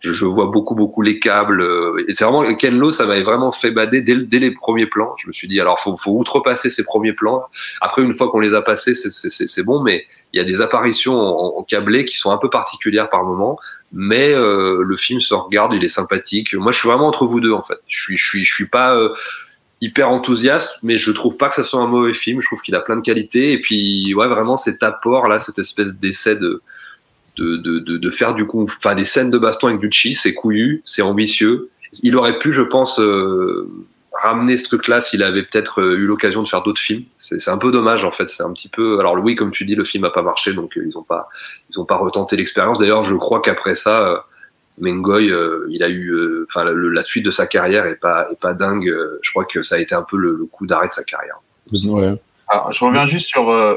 Je, je vois beaucoup, beaucoup les câbles. euh, Et c'est vraiment Ken Lo, ça m'avait vraiment fait bader dès, dès les premiers plans. Je me suis dit, alors faut, faut outrepasser ces premiers plans. Après, une fois qu'on les a passés, c'est bon, mais il y a des apparitions en, en câblé qui sont un peu particulières par moment. Mais euh, le film se regarde, il est sympathique. Moi, je suis vraiment entre vous deux en fait. Je suis, je suis, je suis pas euh, hyper enthousiaste, mais je trouve pas que ça soit un mauvais film. Je trouve qu'il a plein de qualités. Et puis, ouais, vraiment cet apport là, cette espèce d'essai de de, de, de, de faire du coup, enfin des scènes de baston avec du chi, c'est couillu, c'est ambitieux. Il aurait pu, je pense, euh, ramener ce truc-là s'il avait peut-être euh, eu l'occasion de faire d'autres films. C'est un peu dommage en fait. C'est un petit peu. Alors oui, comme tu dis, le film a pas marché, donc euh, ils ont pas, ils ont pas retenté l'expérience. D'ailleurs, je crois qu'après ça, euh, Mengoy, euh, il a eu, euh, enfin la, la suite de sa carrière est pas, est pas dingue. Euh, Je crois que ça a été un peu le, le coup d'arrêt de sa carrière. Ouais. Alors, je reviens juste sur euh,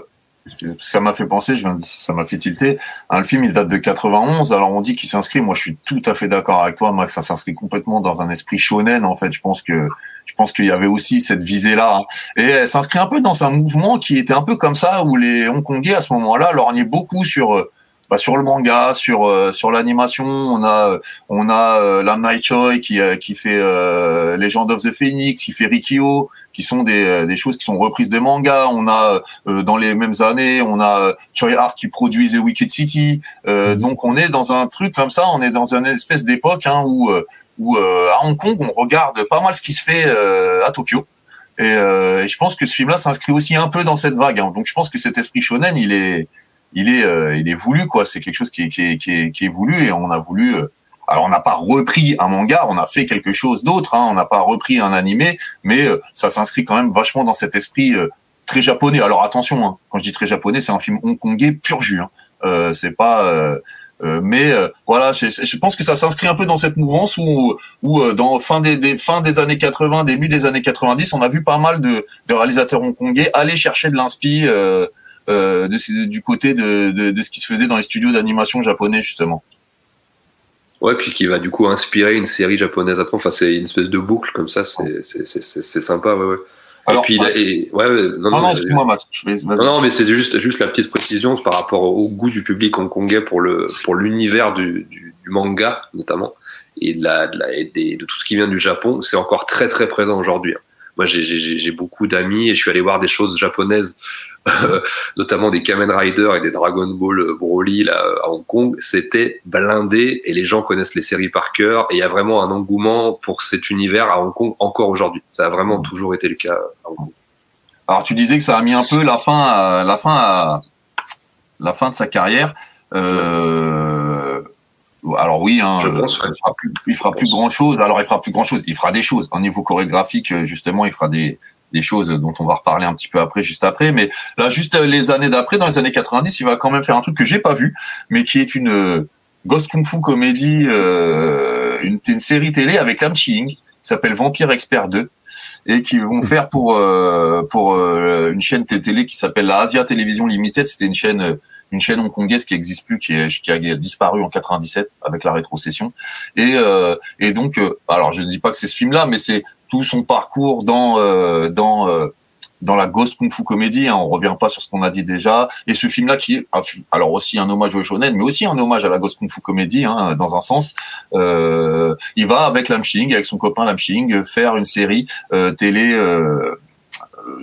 ça m'a fait penser, je viens ça m'a fait tilter. Hein, le film il date de 91. Alors on dit qu'il s'inscrit. Moi, je suis tout à fait d'accord avec toi, Max. Ça s'inscrit complètement dans un esprit shonen. En fait, je pense que je pense qu'il y avait aussi cette visée là. Et elle s'inscrit un peu dans un mouvement qui était un peu comme ça où les Hongkongais à ce moment-là lorgnaient beaucoup sur euh, bah, sur le manga, sur euh, sur l'animation. On a on a euh, Lam Night Choi qui euh, qui fait euh, Legend of the Phoenix, qui fait Rikyo qui sont des, euh, des choses qui sont reprises de manga. On a euh, dans les mêmes années, on a euh, Choi Art qui produit The Wicked City. Euh, Donc on est dans un truc comme ça, on est dans une espèce d'époque hein, où euh, où euh, à Hong Kong on regarde pas mal ce qui se fait euh, à Tokyo. Et, euh, et je pense que ce film-là s'inscrit aussi un peu dans cette vague. hein. Donc je pense que cet esprit shonen, il est il est euh, il est voulu quoi. C'est quelque chose qui est qui est, qui est, qui est voulu et on a voulu. euh, alors on n'a pas repris un manga, on a fait quelque chose d'autre. Hein, on n'a pas repris un animé, mais euh, ça s'inscrit quand même vachement dans cet esprit euh, très japonais. Alors attention, hein, quand je dis très japonais, c'est un film hongkongais pur jus. Hein. Euh, c'est pas. euh, mais voilà, je, je pense que ça s'inscrit un peu dans cette mouvance où, où dans fin des, des fin des années 80, début des années 90, on a vu pas mal de, de réalisateurs hongkongais aller chercher de l'inspi euh, de, du côté de, de, de ce qui se faisait dans les studios d'animation japonais justement. Ouais, puis qui va du coup inspirer une série japonaise après. Enfin, c'est une espèce de boucle comme ça. C'est sympa, ouais, ouais. Alors, et puis, il a- et- ouais, ouais, non, Non, non, excuse-moi Max, je vais, vas-y. Non, non, mais c'est juste, juste la petite précision par rapport au goût du public hongkongais pour le, pour l'univers du, du, du manga, notamment, et de la, de la, et des- de tout ce qui vient du Japon. C'est encore très, très présent aujourd'hui. hein. Moi, j'ai, beaucoup d'amis et je suis allé voir des choses japonaises, euh, notamment des Kamen Rider et des Dragon Ball Broly, là, à Hong Kong. C'était blindé et les gens connaissent les séries par cœur et il y a vraiment un engouement pour cet univers à Hong Kong encore aujourd'hui. Ça a vraiment toujours été le cas à Hong Kong. Alors tu disais que ça a mis un peu la fin à, la fin à, la fin de sa carrière. Euh, alors oui, hein, pense, ouais. il fera plus, il fera plus grand chose. Alors il fera plus grand chose. Il fera des choses. Au niveau chorégraphique, euh, justement, il fera des des choses dont on va reparler un petit peu après, juste après. Mais là, juste euh, les années d'après, dans les années 90, il va quand même faire un truc que j'ai pas vu, mais qui est une euh, Ghost Kung Fu comédie, euh, une, une série télé avec Lam Ching, qui s'appelle Vampire Expert 2 et qui vont faire pour euh, pour euh, une chaîne télé qui s'appelle la Asia Television Limited. C'était une chaîne euh, une chaîne hongkongaise qui existe plus, qui, est, qui a disparu en 97 avec la rétrocession. Et euh, et donc, euh, alors je ne dis pas que c'est ce film-là, mais c'est tout son parcours dans euh, dans euh, dans la Ghost Kung Fu comédie, hein, on revient pas sur ce qu'on a dit déjà. Et ce film-là qui est alors aussi un hommage au shonen, mais aussi un hommage à la Ghost Kung Fu comédie, hein, dans un sens. Euh, il va avec Lam Ching, avec son copain Lam Ching, faire une série euh, télé euh,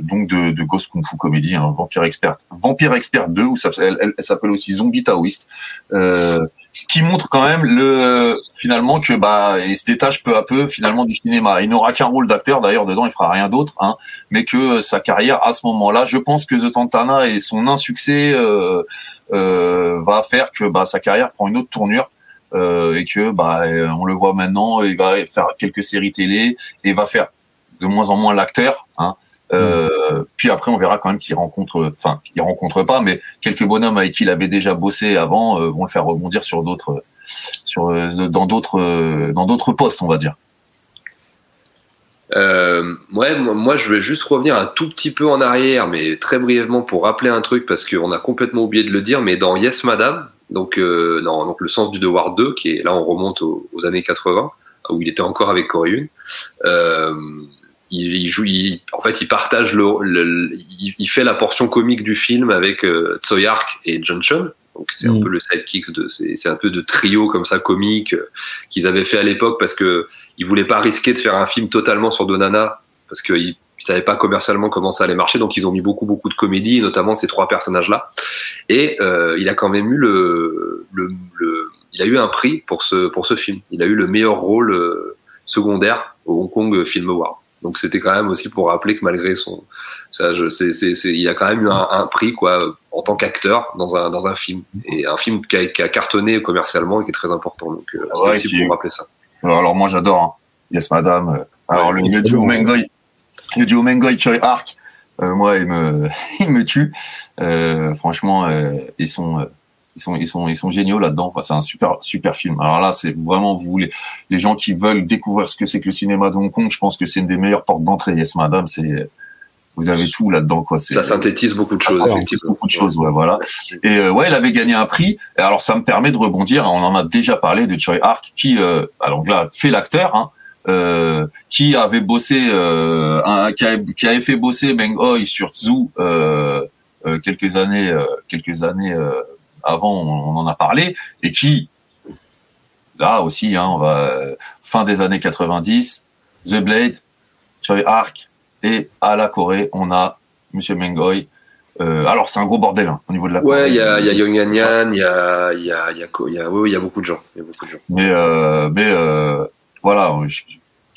donc de, de Ghost Kung Fu comédie, hein, Vampire Expert, Vampire Expert 2, où ça, elle, elle- elle s'appelle aussi Zombie Taoïste. Euh, ce qui montre quand même le finalement que bah il se détache peu à peu finalement du cinéma. Il n'aura qu'un rôle d'acteur d'ailleurs dedans, il fera rien d'autre, hein, mais que sa carrière à ce moment-là, je pense que The Tantana et son insuccès euh, euh, va faire que bah sa carrière prend une autre tournure. euh, et que bah euh, on le voit maintenant, il va faire quelques séries télé et va faire de moins en moins l'acteur. Hein. Euh, Puis après, on verra quand même qu'il rencontre, enfin, qu'il rencontre pas, mais quelques bonhommes avec qui il avait déjà bossé avant euh, vont le faire rebondir sur d'autres, sur euh, dans d'autres, euh, dans d'autres postes, on va dire. Euh, ouais, moi, je vais juste revenir un tout petit peu en arrière, mais très brièvement pour rappeler un truc parce qu'on a complètement oublié de le dire. Mais dans Yes Madame, donc euh, non, donc le sens du devoir 2, qui est là, on remonte aux, années 80 où il était encore avec Yun. Euh, il, joue, en fait, il partage le, il, fait la portion comique du film avec euh, Tsoyark et Johnson. Donc c'est un mm. peu le sidekicks de, c'est un peu de trio comme ça comique euh, qu'ils avaient fait à l'époque parce que ils voulaient pas risquer de faire un film totalement sur Donana parce qu'ils ils savaient pas commercialement comment ça allait marcher, donc ils ont mis beaucoup beaucoup de comédie, notamment ces trois personnages là. Et euh, il a quand même eu le, le, le, il a eu un prix pour ce pour ce film. Il a eu le meilleur rôle euh, secondaire au Hong Kong Film Award. Donc c'était quand même aussi pour rappeler que malgré son, ça, je, c'est, c'est, c'est, il a quand même eu un, un prix quoi en tant qu'acteur dans un dans un film et un film qui a, qui a cartonné commercialement et qui est très important. Donc euh, ouais, aussi pour rappeler ça. Alors moi j'adore hein. Yes Madame. Euh, alors le, le duo Mengoy, le duo Mengoy Choi Ark, euh, moi il me il me tue. Euh, franchement euh, ils sont ils sont, ils sont, ils sont géniaux là-dedans. Enfin, c'est un super, super film. Alors là, c'est vraiment vous les, les gens qui veulent découvrir ce que c'est que le cinéma de Hong Kong. Je pense que c'est une des meilleures portes d'entrée. Yes, madame, c'est vous avez tout là-dedans, quoi. Ça synthétise beaucoup de choses. Ça synthétise beaucoup de choses, ouais, voilà. Et euh, ouais, il avait gagné un prix. Et alors, ça me permet de rebondir. On en a déjà parlé de Choi Ark, qui, euh, alors là, fait l'acteur, hein, euh, qui avait bossé, euh, un, qui, avait, qui, avait, fait bosser Meng Hoi sur Zhu quelques années, quelques années avant on, en a parlé, et qui, là aussi, hein, on va fin des années 90, The Blade, Choi Ark, et à la Corée, on a Monsieur Mengoy. Euh, alors c'est un gros bordel hein, au niveau de la. Ouais, il y a, y a Yong Yan Yan, il y a, y a, il y a, y a, oui, il y a beaucoup de gens, il y a beaucoup de gens. Mais, euh, mais euh, voilà,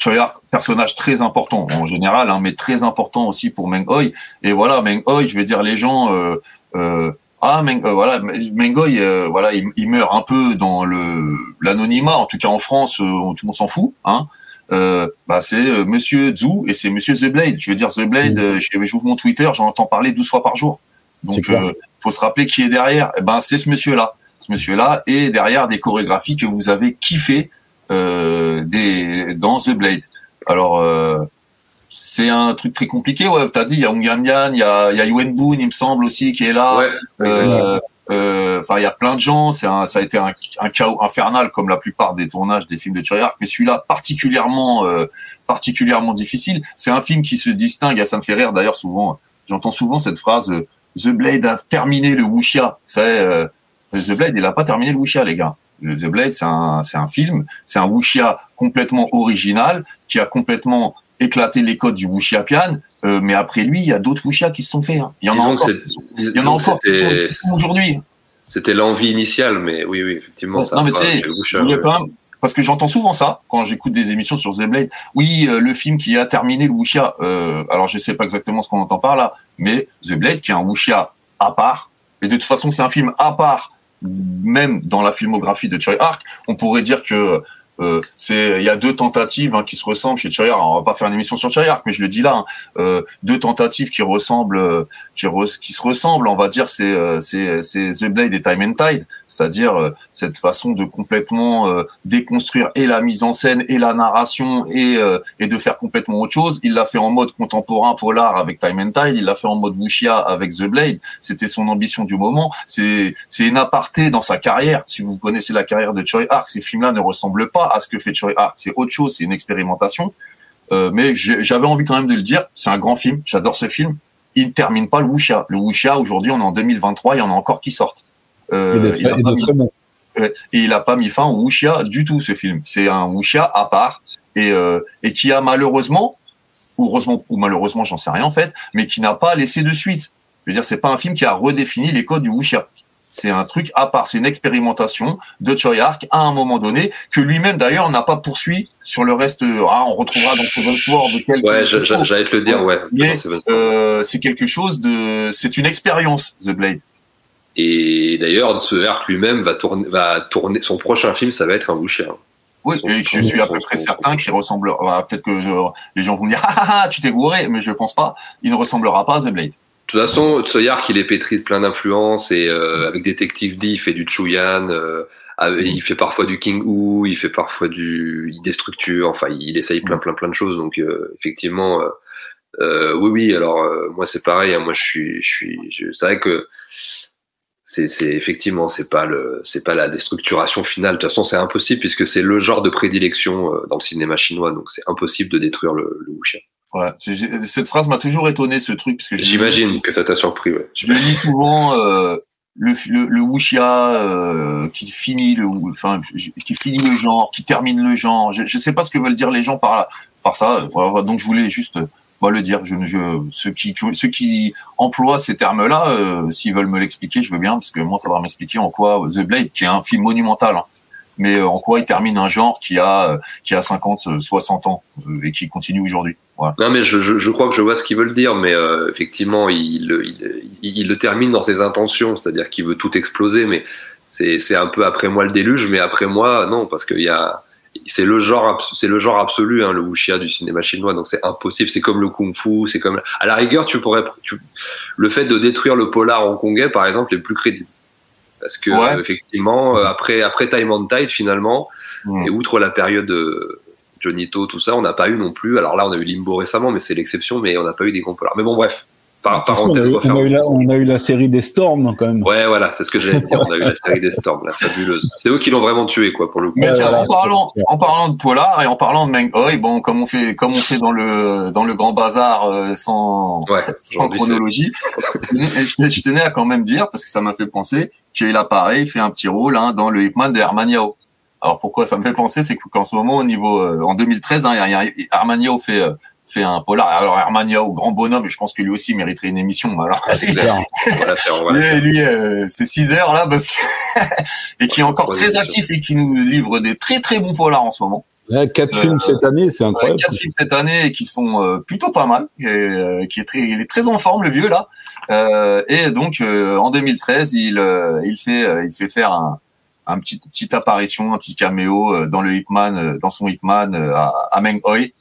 Choi Ark, personnage très important en général, hein, mais très important aussi pour Meng Hoi. Et voilà, Meng Hoi, je vais dire les gens, euh, euh, ah, Meng, euh, voilà, Mengoy, euh, voilà, il, il, meurt un peu dans le l'anonymat. En tout cas, en France, euh, tout le monde s'en fout. Hein. Euh, bah, c'est Monsieur Zhu et c'est Monsieur The Blade. Je veux dire, The Blade, mmh. j'ouvre mon Twitter, j'en entends parler 12 fois par jour. Donc, il faut se rappeler qui est derrière. Eh ben, c'est ce monsieur-là. Ce monsieur-là et derrière des chorégraphies que vous avez kiffé des dans The Blade. Alors c'est un truc très compliqué. Ouais, t'as dit, il y a Hong Yan Yan, il y a, il y a Yuen Boon, il me semble aussi, qui est là. Ouais, euh, euh, enfin, il y a plein de gens. C'est un, ça a été un, un, chaos infernal comme la plupart des tournages des films de Choi mais celui-là particulièrement, euh, particulièrement difficile. C'est un film qui se distingue. ça me fait rire d'ailleurs souvent. J'entends souvent cette phrase The Blade a terminé le wuxia. C'est The Blade, il a pas terminé le wuxia, les gars. The Blade, c'est un, c'est un film, c'est un wuxia complètement original qui a complètement éclater les codes du wuxia pian, euh, mais après lui, il y a d'autres wuxia qui se sont faits. Hein. Il y en a encore. Il y en a encore aujourd'hui. C'était l'envie initiale, mais oui, oui, effectivement. non, mais tu sais, je voulais quand même, parce que j'entends souvent ça quand j'écoute des émissions sur The Blade. Oui, euh, le film qui a terminé le wuxia. Euh, alors, je sais pas exactement ce qu'on entend par là, mais The Blade, qui est un wuxia à part. Et de toute façon, c'est un film à part, même dans la filmographie de Choi Ark. On pourrait dire que euh, c'est il y a deux tentatives hein, qui se ressemblent chez Chayar. On va pas faire une émission sur Chayar, mais je le dis là. Hein. Euh, deux tentatives qui ressemblent, euh, qui, se ressemblent, on va dire, c'est c'est c'est The Blade et Time and Tide, c'est-à-dire cette façon de complètement déconstruire et la mise en scène et la narration et et de faire complètement autre chose. Il l'a fait en mode contemporain polar avec Time and Tide. Il l'a fait en mode wuxia avec The Blade. C'était son ambition du moment. C'est c'est une aparté dans sa carrière. Si vous connaissez la carrière de Choi Ark, ces films-là ne ressemblent pas à ce que fait Choi Ark. C'est autre chose, c'est une expérimentation. Euh, mais j'avais envie quand même de le dire. C'est un grand film. J'adore ce film. Il ne termine pas le wuxia. Le wuxia, aujourd'hui, on est en 2023, il y en a encore qui sortent. Euh, il, a bon. et il a pas mis fin au wuxia du tout, ce film. C'est un wuxia à part et, euh, et qui a malheureusement, ou heureusement ou malheureusement, j'en sais rien en fait, mais qui n'a pas laissé de suite. Je veux dire, c'est pas un film qui a redéfini les codes du wuxia. C'est un truc à part, c'est une expérimentation de Choi Ark à un moment donné que lui-même d'ailleurs n'a pas poursuivi sur le reste. Ah, on retrouvera dans Seven Sword de quelques. Ouais, j'allais te le dire, ouais. Mais euh, c'est quelque chose de, c'est une expérience The Blade. Et d'ailleurs, ce Ark lui-même va tourner, va tourner son prochain film, ça va être un boucher. Oui, et je suis à peu près certain qu'il ressemblera. Peut-être que les gens vont me dire, ah, ah, ah, tu t'es gouré, mais je pense pas. Il ne ressemblera pas à The Blade. De toute façon, Tsoyark, il est pétri de plein d'influences et euh, avec Détective D, il fait du Chuyan, euh, il fait parfois du King Hu, il fait parfois du, il déstructure, enfin, il essaye plein, plein, plein de choses. Donc, euh, effectivement, euh, oui, oui. Alors, moi, c'est pareil. Hein, moi, je suis, je suis, c'est vrai que c'est, c'est effectivement, c'est pas le, c'est pas la déstructuration finale. De toute façon, c'est impossible puisque c'est le genre de prédilection dans le cinéma chinois. Donc, c'est impossible de détruire le, le wuxia. J'ai- Cette phrase m'a toujours étonné, ce truc, parce que J'imagine que ça t'a surpris, ouais. Je lis souvent euh, le, le, le wuxia euh, qui finit le, enfin, qui finit le genre, qui termine le genre. Je, je sais pas ce que veulent dire les gens par par ça. Voilà, donc je voulais juste euh, bah, le dire. Je, je, ceux qui ceux qui emploient ces termes-là, euh, s'ils veulent me l'expliquer, je veux bien, parce que moi, il faudra m'expliquer en quoi The Blade, qui est un film monumental. hein, mais euh, en quoi il termine un genre qui a euh, qui a 50, euh, 60 ans euh, et qui continue aujourd'hui. Voilà. Non, mais je, je, je crois que je vois ce qu'ils veulent dire, mais euh, effectivement, il, le- il, il, il le termine dans ses intentions, c'est-à-dire qu'il veut tout exploser, mais c'est un peu après moi le déluge, mais après moi, non, parce qu'il y a. C'est le genre, c'est le genre absolu, hein, le wuxia du cinéma chinois. Donc c'est impossible. C'est comme le kung-fu. C'est comme, à la rigueur, tu pourrais, tu- le fait de détruire le polar hongkongais, par exemple, est plus crédible. Parce que Ouais. euh, effectivement, euh, après après Time on Tide, finalement, Mm. et outre la période Johnito, tout ça, on n'a pas eu non plus. Alors là, on a eu Limbo récemment, mais c'est l'exception. Mais on n'a pas eu des gros polars. Mais bon, bref. Par, ça, on, a, parenthèse, eu- on a eu la, on a eu la série des Storms quand même. Ouais, voilà, c'est ce que j'allais dire. On a eu la série des Storms, la fabuleuse. C'est eux qui l'ont vraiment tué, quoi, pour le coup. Mais tiens, en parlant, c'est en parlant de polar et en parlant de Meng Hoi, bon, comme on fait, comme on fait dans le dans le grand bazar euh, sans Ouais, chronologie, je tenais, je tenais à quand même dire parce que ça m'a fait penser qu'il a pareil fait un petit rôle hein, dans le Hitman de Herman Yao. Alors pourquoi ça me fait penser, c'est qu'en ce moment au niveau euh, en 2013, hein, il y a- il y a- Herman Yao fait euh, fait un polar. Alors Yao, grand bonhomme, et je pense que lui aussi mériterait une émission. Alors la lui, lui euh, c'est 6 heures là parce que et qui est encore très actif et qui nous livre des très très bons polars en ce moment. Ouais, quatre Euh, films cette année, c'est Ouais, incroyable. quatre films cette année et qui sont euh, plutôt pas mal. Et, euh, qui est très, il est très en forme le vieux là. Et donc en 2013, il il fait il fait faire un un petit petite apparition, un petit caméo euh, dans le Hitman, euh, dans son Hitman euh, à, à Meng Hoi.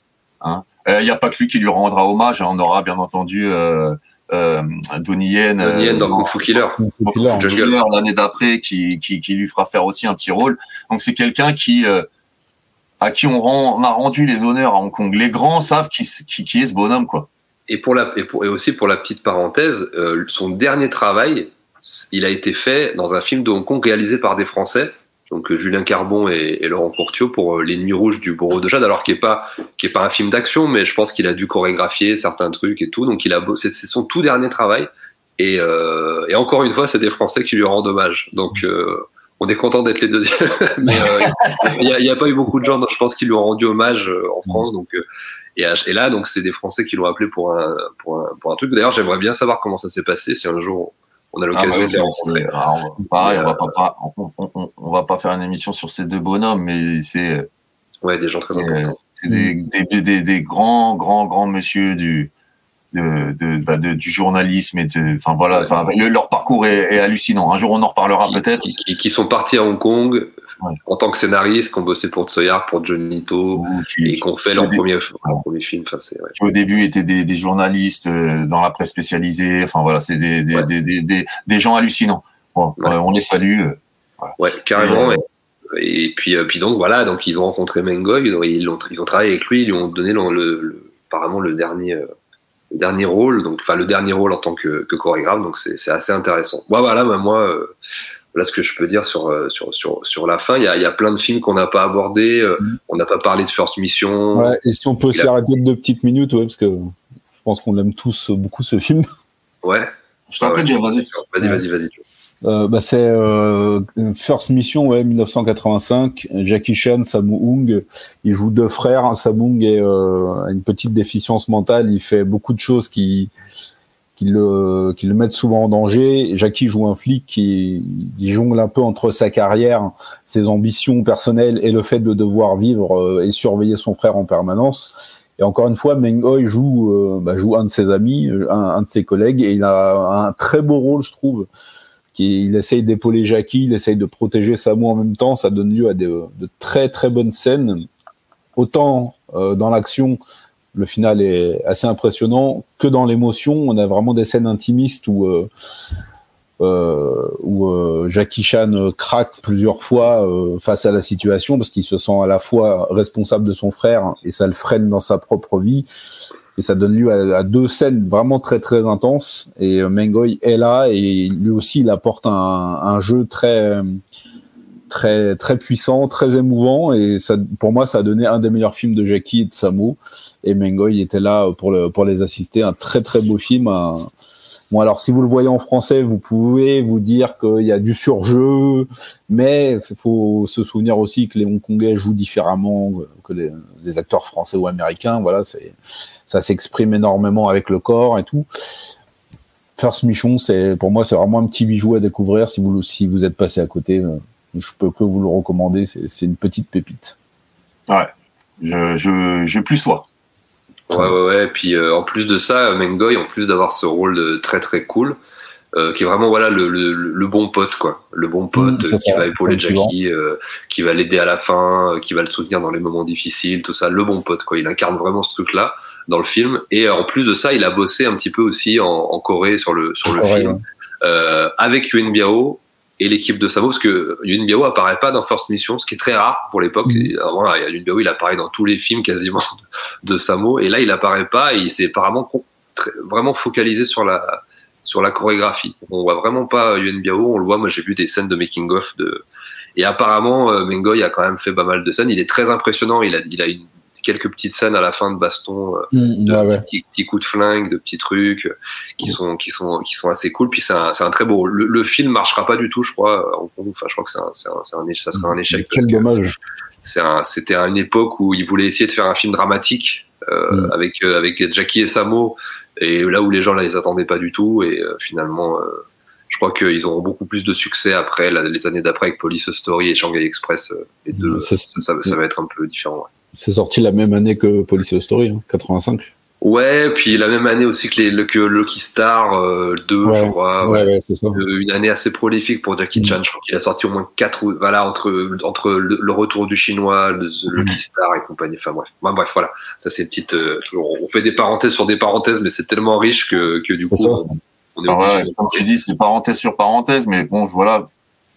Hein. Euh, Il n'y a pas que lui qui lui rendra hommage. hein. On aura bien entendu euh, euh, Donnie Yen, Donnie Yen dans dans- Kung Fu Killer. L'année d'après qui, qui, qui lui fera faire aussi un petit rôle. Donc c'est quelqu'un qui euh, à qui on, rend, on a rendu les honneurs à Hong Kong. Les grands savent qui, qui, qui est ce bonhomme quoi. Et pour la et, pour, et aussi pour la petite parenthèse, euh, son dernier travail, il a été fait dans un film de Hong Kong réalisé par des Français, donc euh, Julien Carbon et, Laurent Courtiot pour euh, Les Nuits Rouges du Bourreau de Jade, alors qui est pas qui est pas un film d'action, mais je pense qu'il a dû chorégraphier certains trucs et tout. Donc c'est son tout dernier travail. Et, euh, et encore une fois, c'est des Français qui lui rendent hommage. Donc euh, on est content d'être les deuxièmes, mais euh, il n'y a, a pas eu beaucoup de gens, je pense, qui lui ont rendu hommage en France. Donc et, et là, donc c'est des Français qui l'ont appelé pour un, pour un pour un truc. D'ailleurs, j'aimerais bien savoir comment ça s'est passé si un jour on a Ah, l'occasion bah, de les rencontrer. alors, pareil, on va pas, pas on, on- on- on va pas faire une émission sur ces deux bonhommes, mais c'est Ouais, des gens très importants. c'est des, des, des, des grands grands grands monsieur du de, de, bah, de- du journalisme et enfin voilà, le- leur parcours est, est hallucinant. Un jour on en reparlera peut-être. qui sont partis à Hong Kong Ouais. en tant que scénaristes, qui ont bossé pour Tsoyar, pour Johnito, ou qui- et qui ont fait leur premier, leur premier film. Enfin, ouais. qui au début étaient des, des journalistes euh, dans la presse spécialisée. Enfin voilà, c'est des, des, Ouais. des, des, des, des gens hallucinants. Bon, Ouais. euh, on les salue. euh. Ouais, carrément. Et, puis, euh, puis donc voilà, donc ils ont rencontré Mengoy, ils ont, ils ont travaillé avec lui, ils lui ont donné le, le- le- apparemment le dernier, euh, le dernier rôle, donc enfin le dernier rôle en tant que, que chorégraphe, donc c'est c'est assez intéressant. Moi, voilà, bah, moi, euh, voilà ce que je peux dire sur euh, sur sur, sur la fin. Il y a, il y a plein de films qu'on n'a pas abordés. euh, Mhm. On n'a pas parlé de First Mission. Ouais, et si on peut s'y Il a- arrêter de deux petites minutes, ouais, parce que je pense qu'on aime tous beaucoup ce film. Ouais. Je t'en Ah prie, vas-y. Vas-y, vas-y, vas-y. Euh, bah, c'est euh, First Mission, ouais, 1985. Jackie Chan, Sammo Hung, il joue deux frères. Sammo Hung est, euh, a une petite déficience mentale. Il fait beaucoup de choses qui qui le, qui le mettent souvent en danger. Jackie joue un flic qui jongle un peu entre sa carrière, ses ambitions personnelles et le fait de devoir vivre euh, et surveiller son frère en permanence. Et encore une fois, Meng Hoi joue, euh, bah, joue un de ses amis, un, un de ses collègues, et il a un très beau rôle, je trouve. Qui, il essaye d'épauler Jackie, il essaye de protéger Samu en même temps. Ça donne lieu à de, de très très bonnes scènes. Autant euh, dans l'action, le final est assez impressionnant, que dans l'émotion, on a vraiment des scènes intimistes où euh, euh, où euh, Jackie Chan craque plusieurs fois face à la situation parce qu'il se sent à la fois responsable de son frère et ça le freine dans sa propre vie. Et ça donne lieu à, deux scènes vraiment très très intenses. Et Mengoy est là et lui aussi il apporte un jeu très très très puissant, très émouvant et ça, pour moi, ça a donné un des meilleurs films de Jackie et de Samo. Et Mengoy était là pour le pour les assister. Un très très beau film. Bon alors, si vous le voyez en français, vous pouvez vous dire qu'il y a du surjeu, mais faut se souvenir aussi que les Hongkongais jouent différemment que les, les acteurs français ou américains. Voilà, c'est ça s'exprime énormément avec le corps et tout. First Mission, c'est pour moi c'est vraiment un petit bijou à découvrir si vous si vous êtes passé à côté. Euh, je peux que vous le recommander. C'est une petite pépite. Ouais, je je, je plus sois. Ouais, ouais, ouais. Et puis euh, en plus de ça, Mengoy, en plus d'avoir ce rôle de très très cool, euh, qui est vraiment voilà le, le, le, bon pote quoi, le bon pote Mmh, c'est qui ça, va épauler. Jackie, euh, qui va l'aider à la fin, euh, qui va le soutenir dans les moments difficiles, tout ça, le bon pote quoi. Il incarne vraiment ce truc là dans le film. Et euh, en plus de ça, il a bossé un petit peu aussi en, en Corée sur le sur le film ouais. euh, avec Yuen Biao et l'équipe de Samo parce que Yuen Biao apparaît pas dans First Mission, ce qui est très rare pour l'époque. Mhm. Et Avant, là, Yuen Biao, il apparaît dans tous les films quasiment de Samo, et là, il apparaît pas. Et il s'est apparemment très- vraiment focalisé sur la sur la chorégraphie. On voit vraiment pas Yuen Biao, on le voit. Moi, j'ai vu des scènes de making of de et apparemment euh, Mengoy a quand même fait pas mal de scènes. Il est très impressionnant. Il a il a une, quelques petites scènes à la fin de baston. Mmh, de ouais. petits, petits coups de flingue, de petits trucs euh, qui sont qui sont qui sont assez cool. Puis c'est un, c'est un très beau. Le, le film marchera pas du tout, je crois. en. Enfin, je crois que c'est un, c'est un, ça sera un échec. Quel dommage. C'est un, c'était à une époque où ils voulaient essayer de faire un film dramatique euh, Mm. avec avec Jackie et Samo, et là où les gens là les attendaient pas du tout, et euh, finalement. euh, je crois qu'ils auront beaucoup plus de succès après, les années d'après avec Police Story et Shanghai Express. Les deux, C'est- ça, ça- ça va être un peu différent. ouais. C'est sorti la même année que Police Story, hein, 85. Ouais, puis la même année aussi que, les, le- que Lucky Star euh, 2, Ouais, je crois. ouais, ouais. ouais, c'est ça. Euh, Une année assez prolifique pour Jackie Mm. Chan. Je crois qu'il a sorti au moins quatre, ou- voilà, entre entre le, le retour du chinois, le, Mm. Lucky Star et compagnie. Enfin bref, Enfin, bref, voilà. Ça c'est une petite. euh, toujours- on fait des parenthèses sur des parenthèses, mais c'est tellement riche que que du coup, on, on est Alors, comme tu dis, c'est parenthèse sur parenthèse, mais bon, voilà,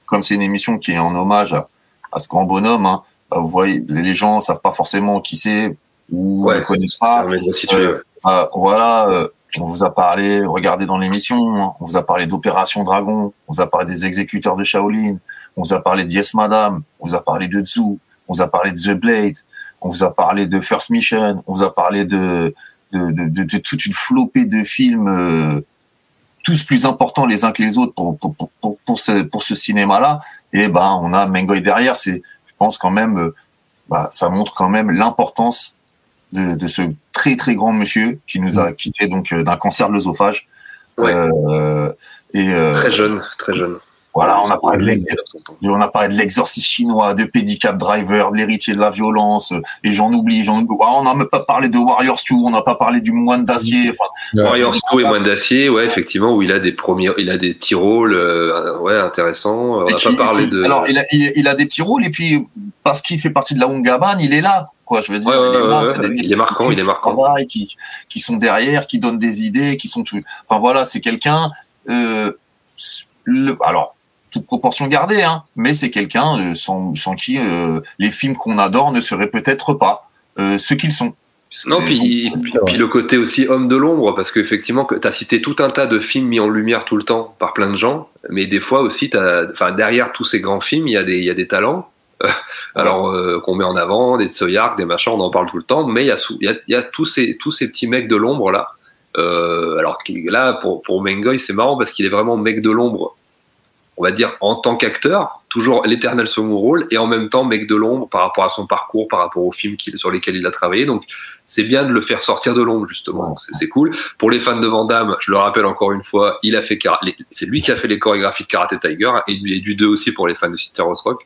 comme c'est une émission qui est en hommage à, à ce grand bonhomme, hein, vous voyez, les gens savent pas forcément qui c'est ou Ouais, ne connaissent pas. Euh. Ah, voilà, euh, on vous a parlé, regardez dans l'émission, hein, on vous a parlé d'Opération Dragon, on vous a parlé des exécuteurs de Shaolin, on vous a parlé de Yes Madame, on vous a parlé de Tzu, on vous a parlé de The Blade, on vous a parlé de First Mission, on vous a parlé de, de, de, de- de toute une flopée de films, euh, tous plus importants les uns que les autres pour, pour, pour, pour, pour ce, pour ce cinéma-là. Et ben, on a Mengoy derrière, c'est, pense quand même, euh, bah, ça montre quand même l'importance de, de ce très très grand monsieur qui nous a quitté donc euh, d'un cancer de l'œsophage. Ouais. Euh, et euh, Très jeune, très jeune. Voilà, on a parlé de on a parlé de l'exorciste chinois, de Pedicab Driver, de l'héritier de la violence, et j'en oublie, j'en oublie. Ah, on n'a même pas parlé de Warriors 2, on n'a pas parlé du moine d'acier. Enfin, Warriors 2 et Moine d'acier, ouais, effectivement, où il a des premiers, il a des petits rôles, euh, ouais, intéressants. On n'a pas parlé de. Alors, il a, il, il a des petits rôles, et puis parce qu'il fait partie de la Hungaban, il est là. Quoi, je veux dire, Ouais, ouais, il est là, ouais, des mecs il est marquant, il est marquant. Qui, qui sont derrière, qui donnent des idées, qui sont tout. Enfin voilà, c'est quelqu'un. Euh, le, alors, toute proportion gardée, hein, mais c'est quelqu'un euh, sans, sans qui euh, les films qu'on adore ne seraient peut-être pas euh, ce qu'ils sont. Non, puis, puis, puis le côté aussi homme de l'ombre, parce qu'effectivement, tu as cité tout un tas de films mis en lumière tout le temps par plein de gens, mais des fois aussi, derrière tous ces grands films, il y a des, y a des talents. Alors euh, qu'on met en avant, des Tsoyark, des machins, on en parle tout le temps, mais il y a, y a, il y a tous, ces, tous ces petits mecs de l'ombre là. Euh, alors là, pour, pour Mengoy, c'est marrant parce qu'il est vraiment mec de l'ombre, on va dire en tant qu'acteur, toujours l'éternel second rôle, et en même temps mec de l'ombre par rapport à son parcours, par rapport aux films sur lesquels il a travaillé. Donc c'est bien de le faire sortir de l'ombre justement, c'est cool. Pour les fans de Van Damme, je le rappelle encore une fois, il a fait c'est lui qui a fait les chorégraphies de Karate Tiger et, du- et du 2 aussi pour les fans de Cineros Rock.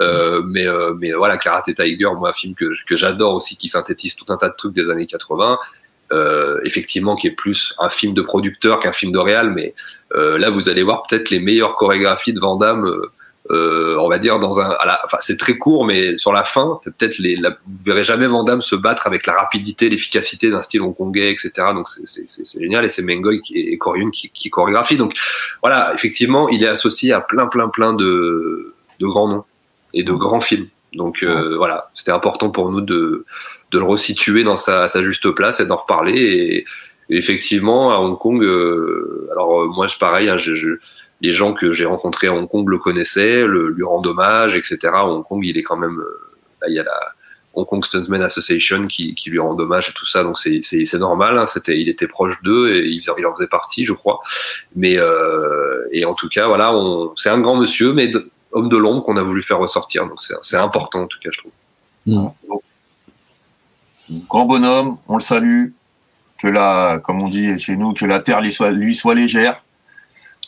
Euh, mais euh, mais voilà, Karate Tiger, moi un film que que j'adore aussi qui synthétise tout un tas de trucs des années 80. Euh, effectivement, qui est plus un film de producteur qu'un film de réal, mais euh, là vous allez voir peut-être les meilleures chorégraphies de Van Damme. euh, euh, on va dire dans un, à la- enfin c'est très court, mais sur la fin, c'est peut-être les, la, vous verrez jamais Van Damme se battre avec la rapidité, l'efficacité d'un style hongkongais, etc. Donc c'est- c'est c'est- c'est génial et c'est Mengoy qui, et Koryun qui, qui chorégraphie. Donc voilà, effectivement, il est associé à plein, plein, plein de, de grands noms et de grands films. Donc euh, voilà, c'était important pour nous de, de le resituer dans sa, sa juste place et d'en reparler. Et, et effectivement, à Hong Kong, euh, alors euh, moi, je pareil, hein, je, je, les gens que j'ai rencontrés à Hong Kong le connaissaient, le, lui rendent hommage, etc. À Hong Kong, il est quand même, là, il y a la Hong Kong Stuntman Association qui, qui lui rend hommage et tout ça, donc c'est c'est normal. Hein, c'était, il était proche d'eux et il, il en faisait partie, je crois. Mais euh, et en tout cas, voilà, c'est un grand monsieur, mais homme de l'ombre qu'on a voulu faire ressortir. Donc c'est important en tout cas, je trouve. Mm. Grand bonhomme, on le salue. Que la, comme on dit chez nous, que la terre lui soit, lui soit légère.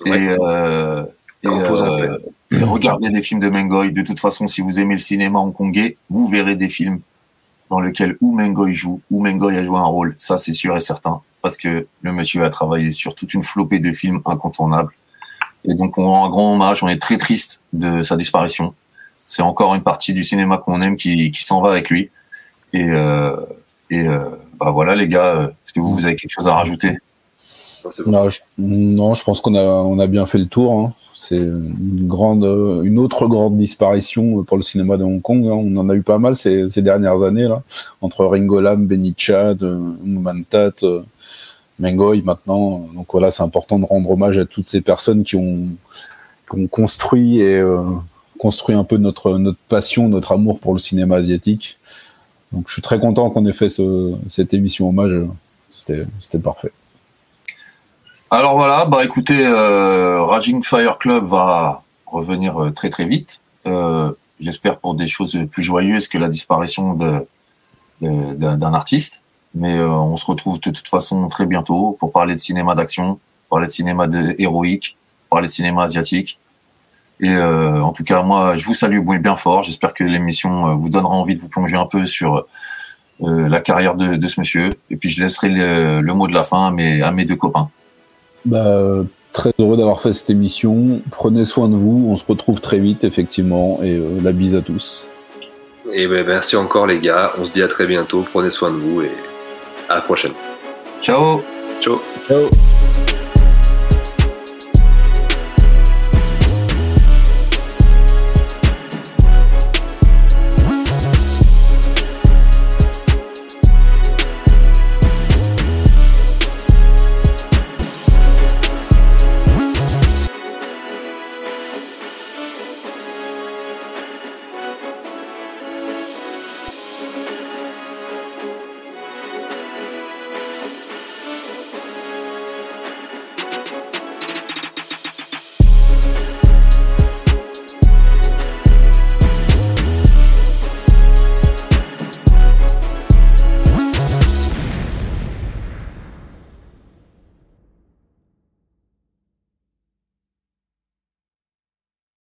Et, euh, et, euh, et, regardez des films de Mengoy. De toute façon, si vous aimez le cinéma hongkongais, vous verrez des films dans lesquels où Mengoy joue, où Mengoy a joué un rôle. Ça, c'est sûr et certain. Parce que le monsieur a travaillé sur toute une flopée de films incontournables. Et donc, on rend un grand hommage. On est très triste de sa disparition. C'est encore une partie du cinéma qu'on aime qui, qui s'en va avec lui. Et, euh, et euh, bah voilà, les gars, est-ce que vous, vous avez quelque chose à rajouter? Non, je, non, je pense qu'on a, on a bien fait le tour. Hein. C'est une grande, une autre grande disparition pour le cinéma de Hong Kong. Hein. On en a eu pas mal ces, ces dernières années là, entre Ringo Lam, Benny Chad, Mantat, Mengoy maintenant. Donc voilà, c'est important de rendre hommage à toutes ces personnes qui ont, qui ont construit et euh, construit un peu notre notre passion, notre amour pour le cinéma asiatique. Donc je suis très content qu'on ait fait ce, cette émission hommage. C'était parfait. Alors voilà, bah écoutez, euh, Raging Fire Club va revenir euh, très très vite. Euh, J'espère pour des choses plus joyeuses que la disparition d'un artiste. Mais on se retrouve de toute façon très bientôt pour parler de cinéma d'action, parler de cinéma héroïque, parler de cinéma asiatique. Et euh, en tout cas, moi, je vous salue bien fort. J'espère que l'émission vous donnera envie de vous plonger un peu sur la carrière de, de, ce monsieur. Et puis je laisserai le, le mot de la fin à mes, à mes deux copains. Bah, très heureux d'avoir fait cette émission. Prenez soin de vous. On se retrouve très vite, effectivement. Et euh, la bise à tous. Et ben, merci encore, les gars. On se dit à très bientôt. Prenez soin de vous et à la prochaine. Ciao. Ciao. Ciao.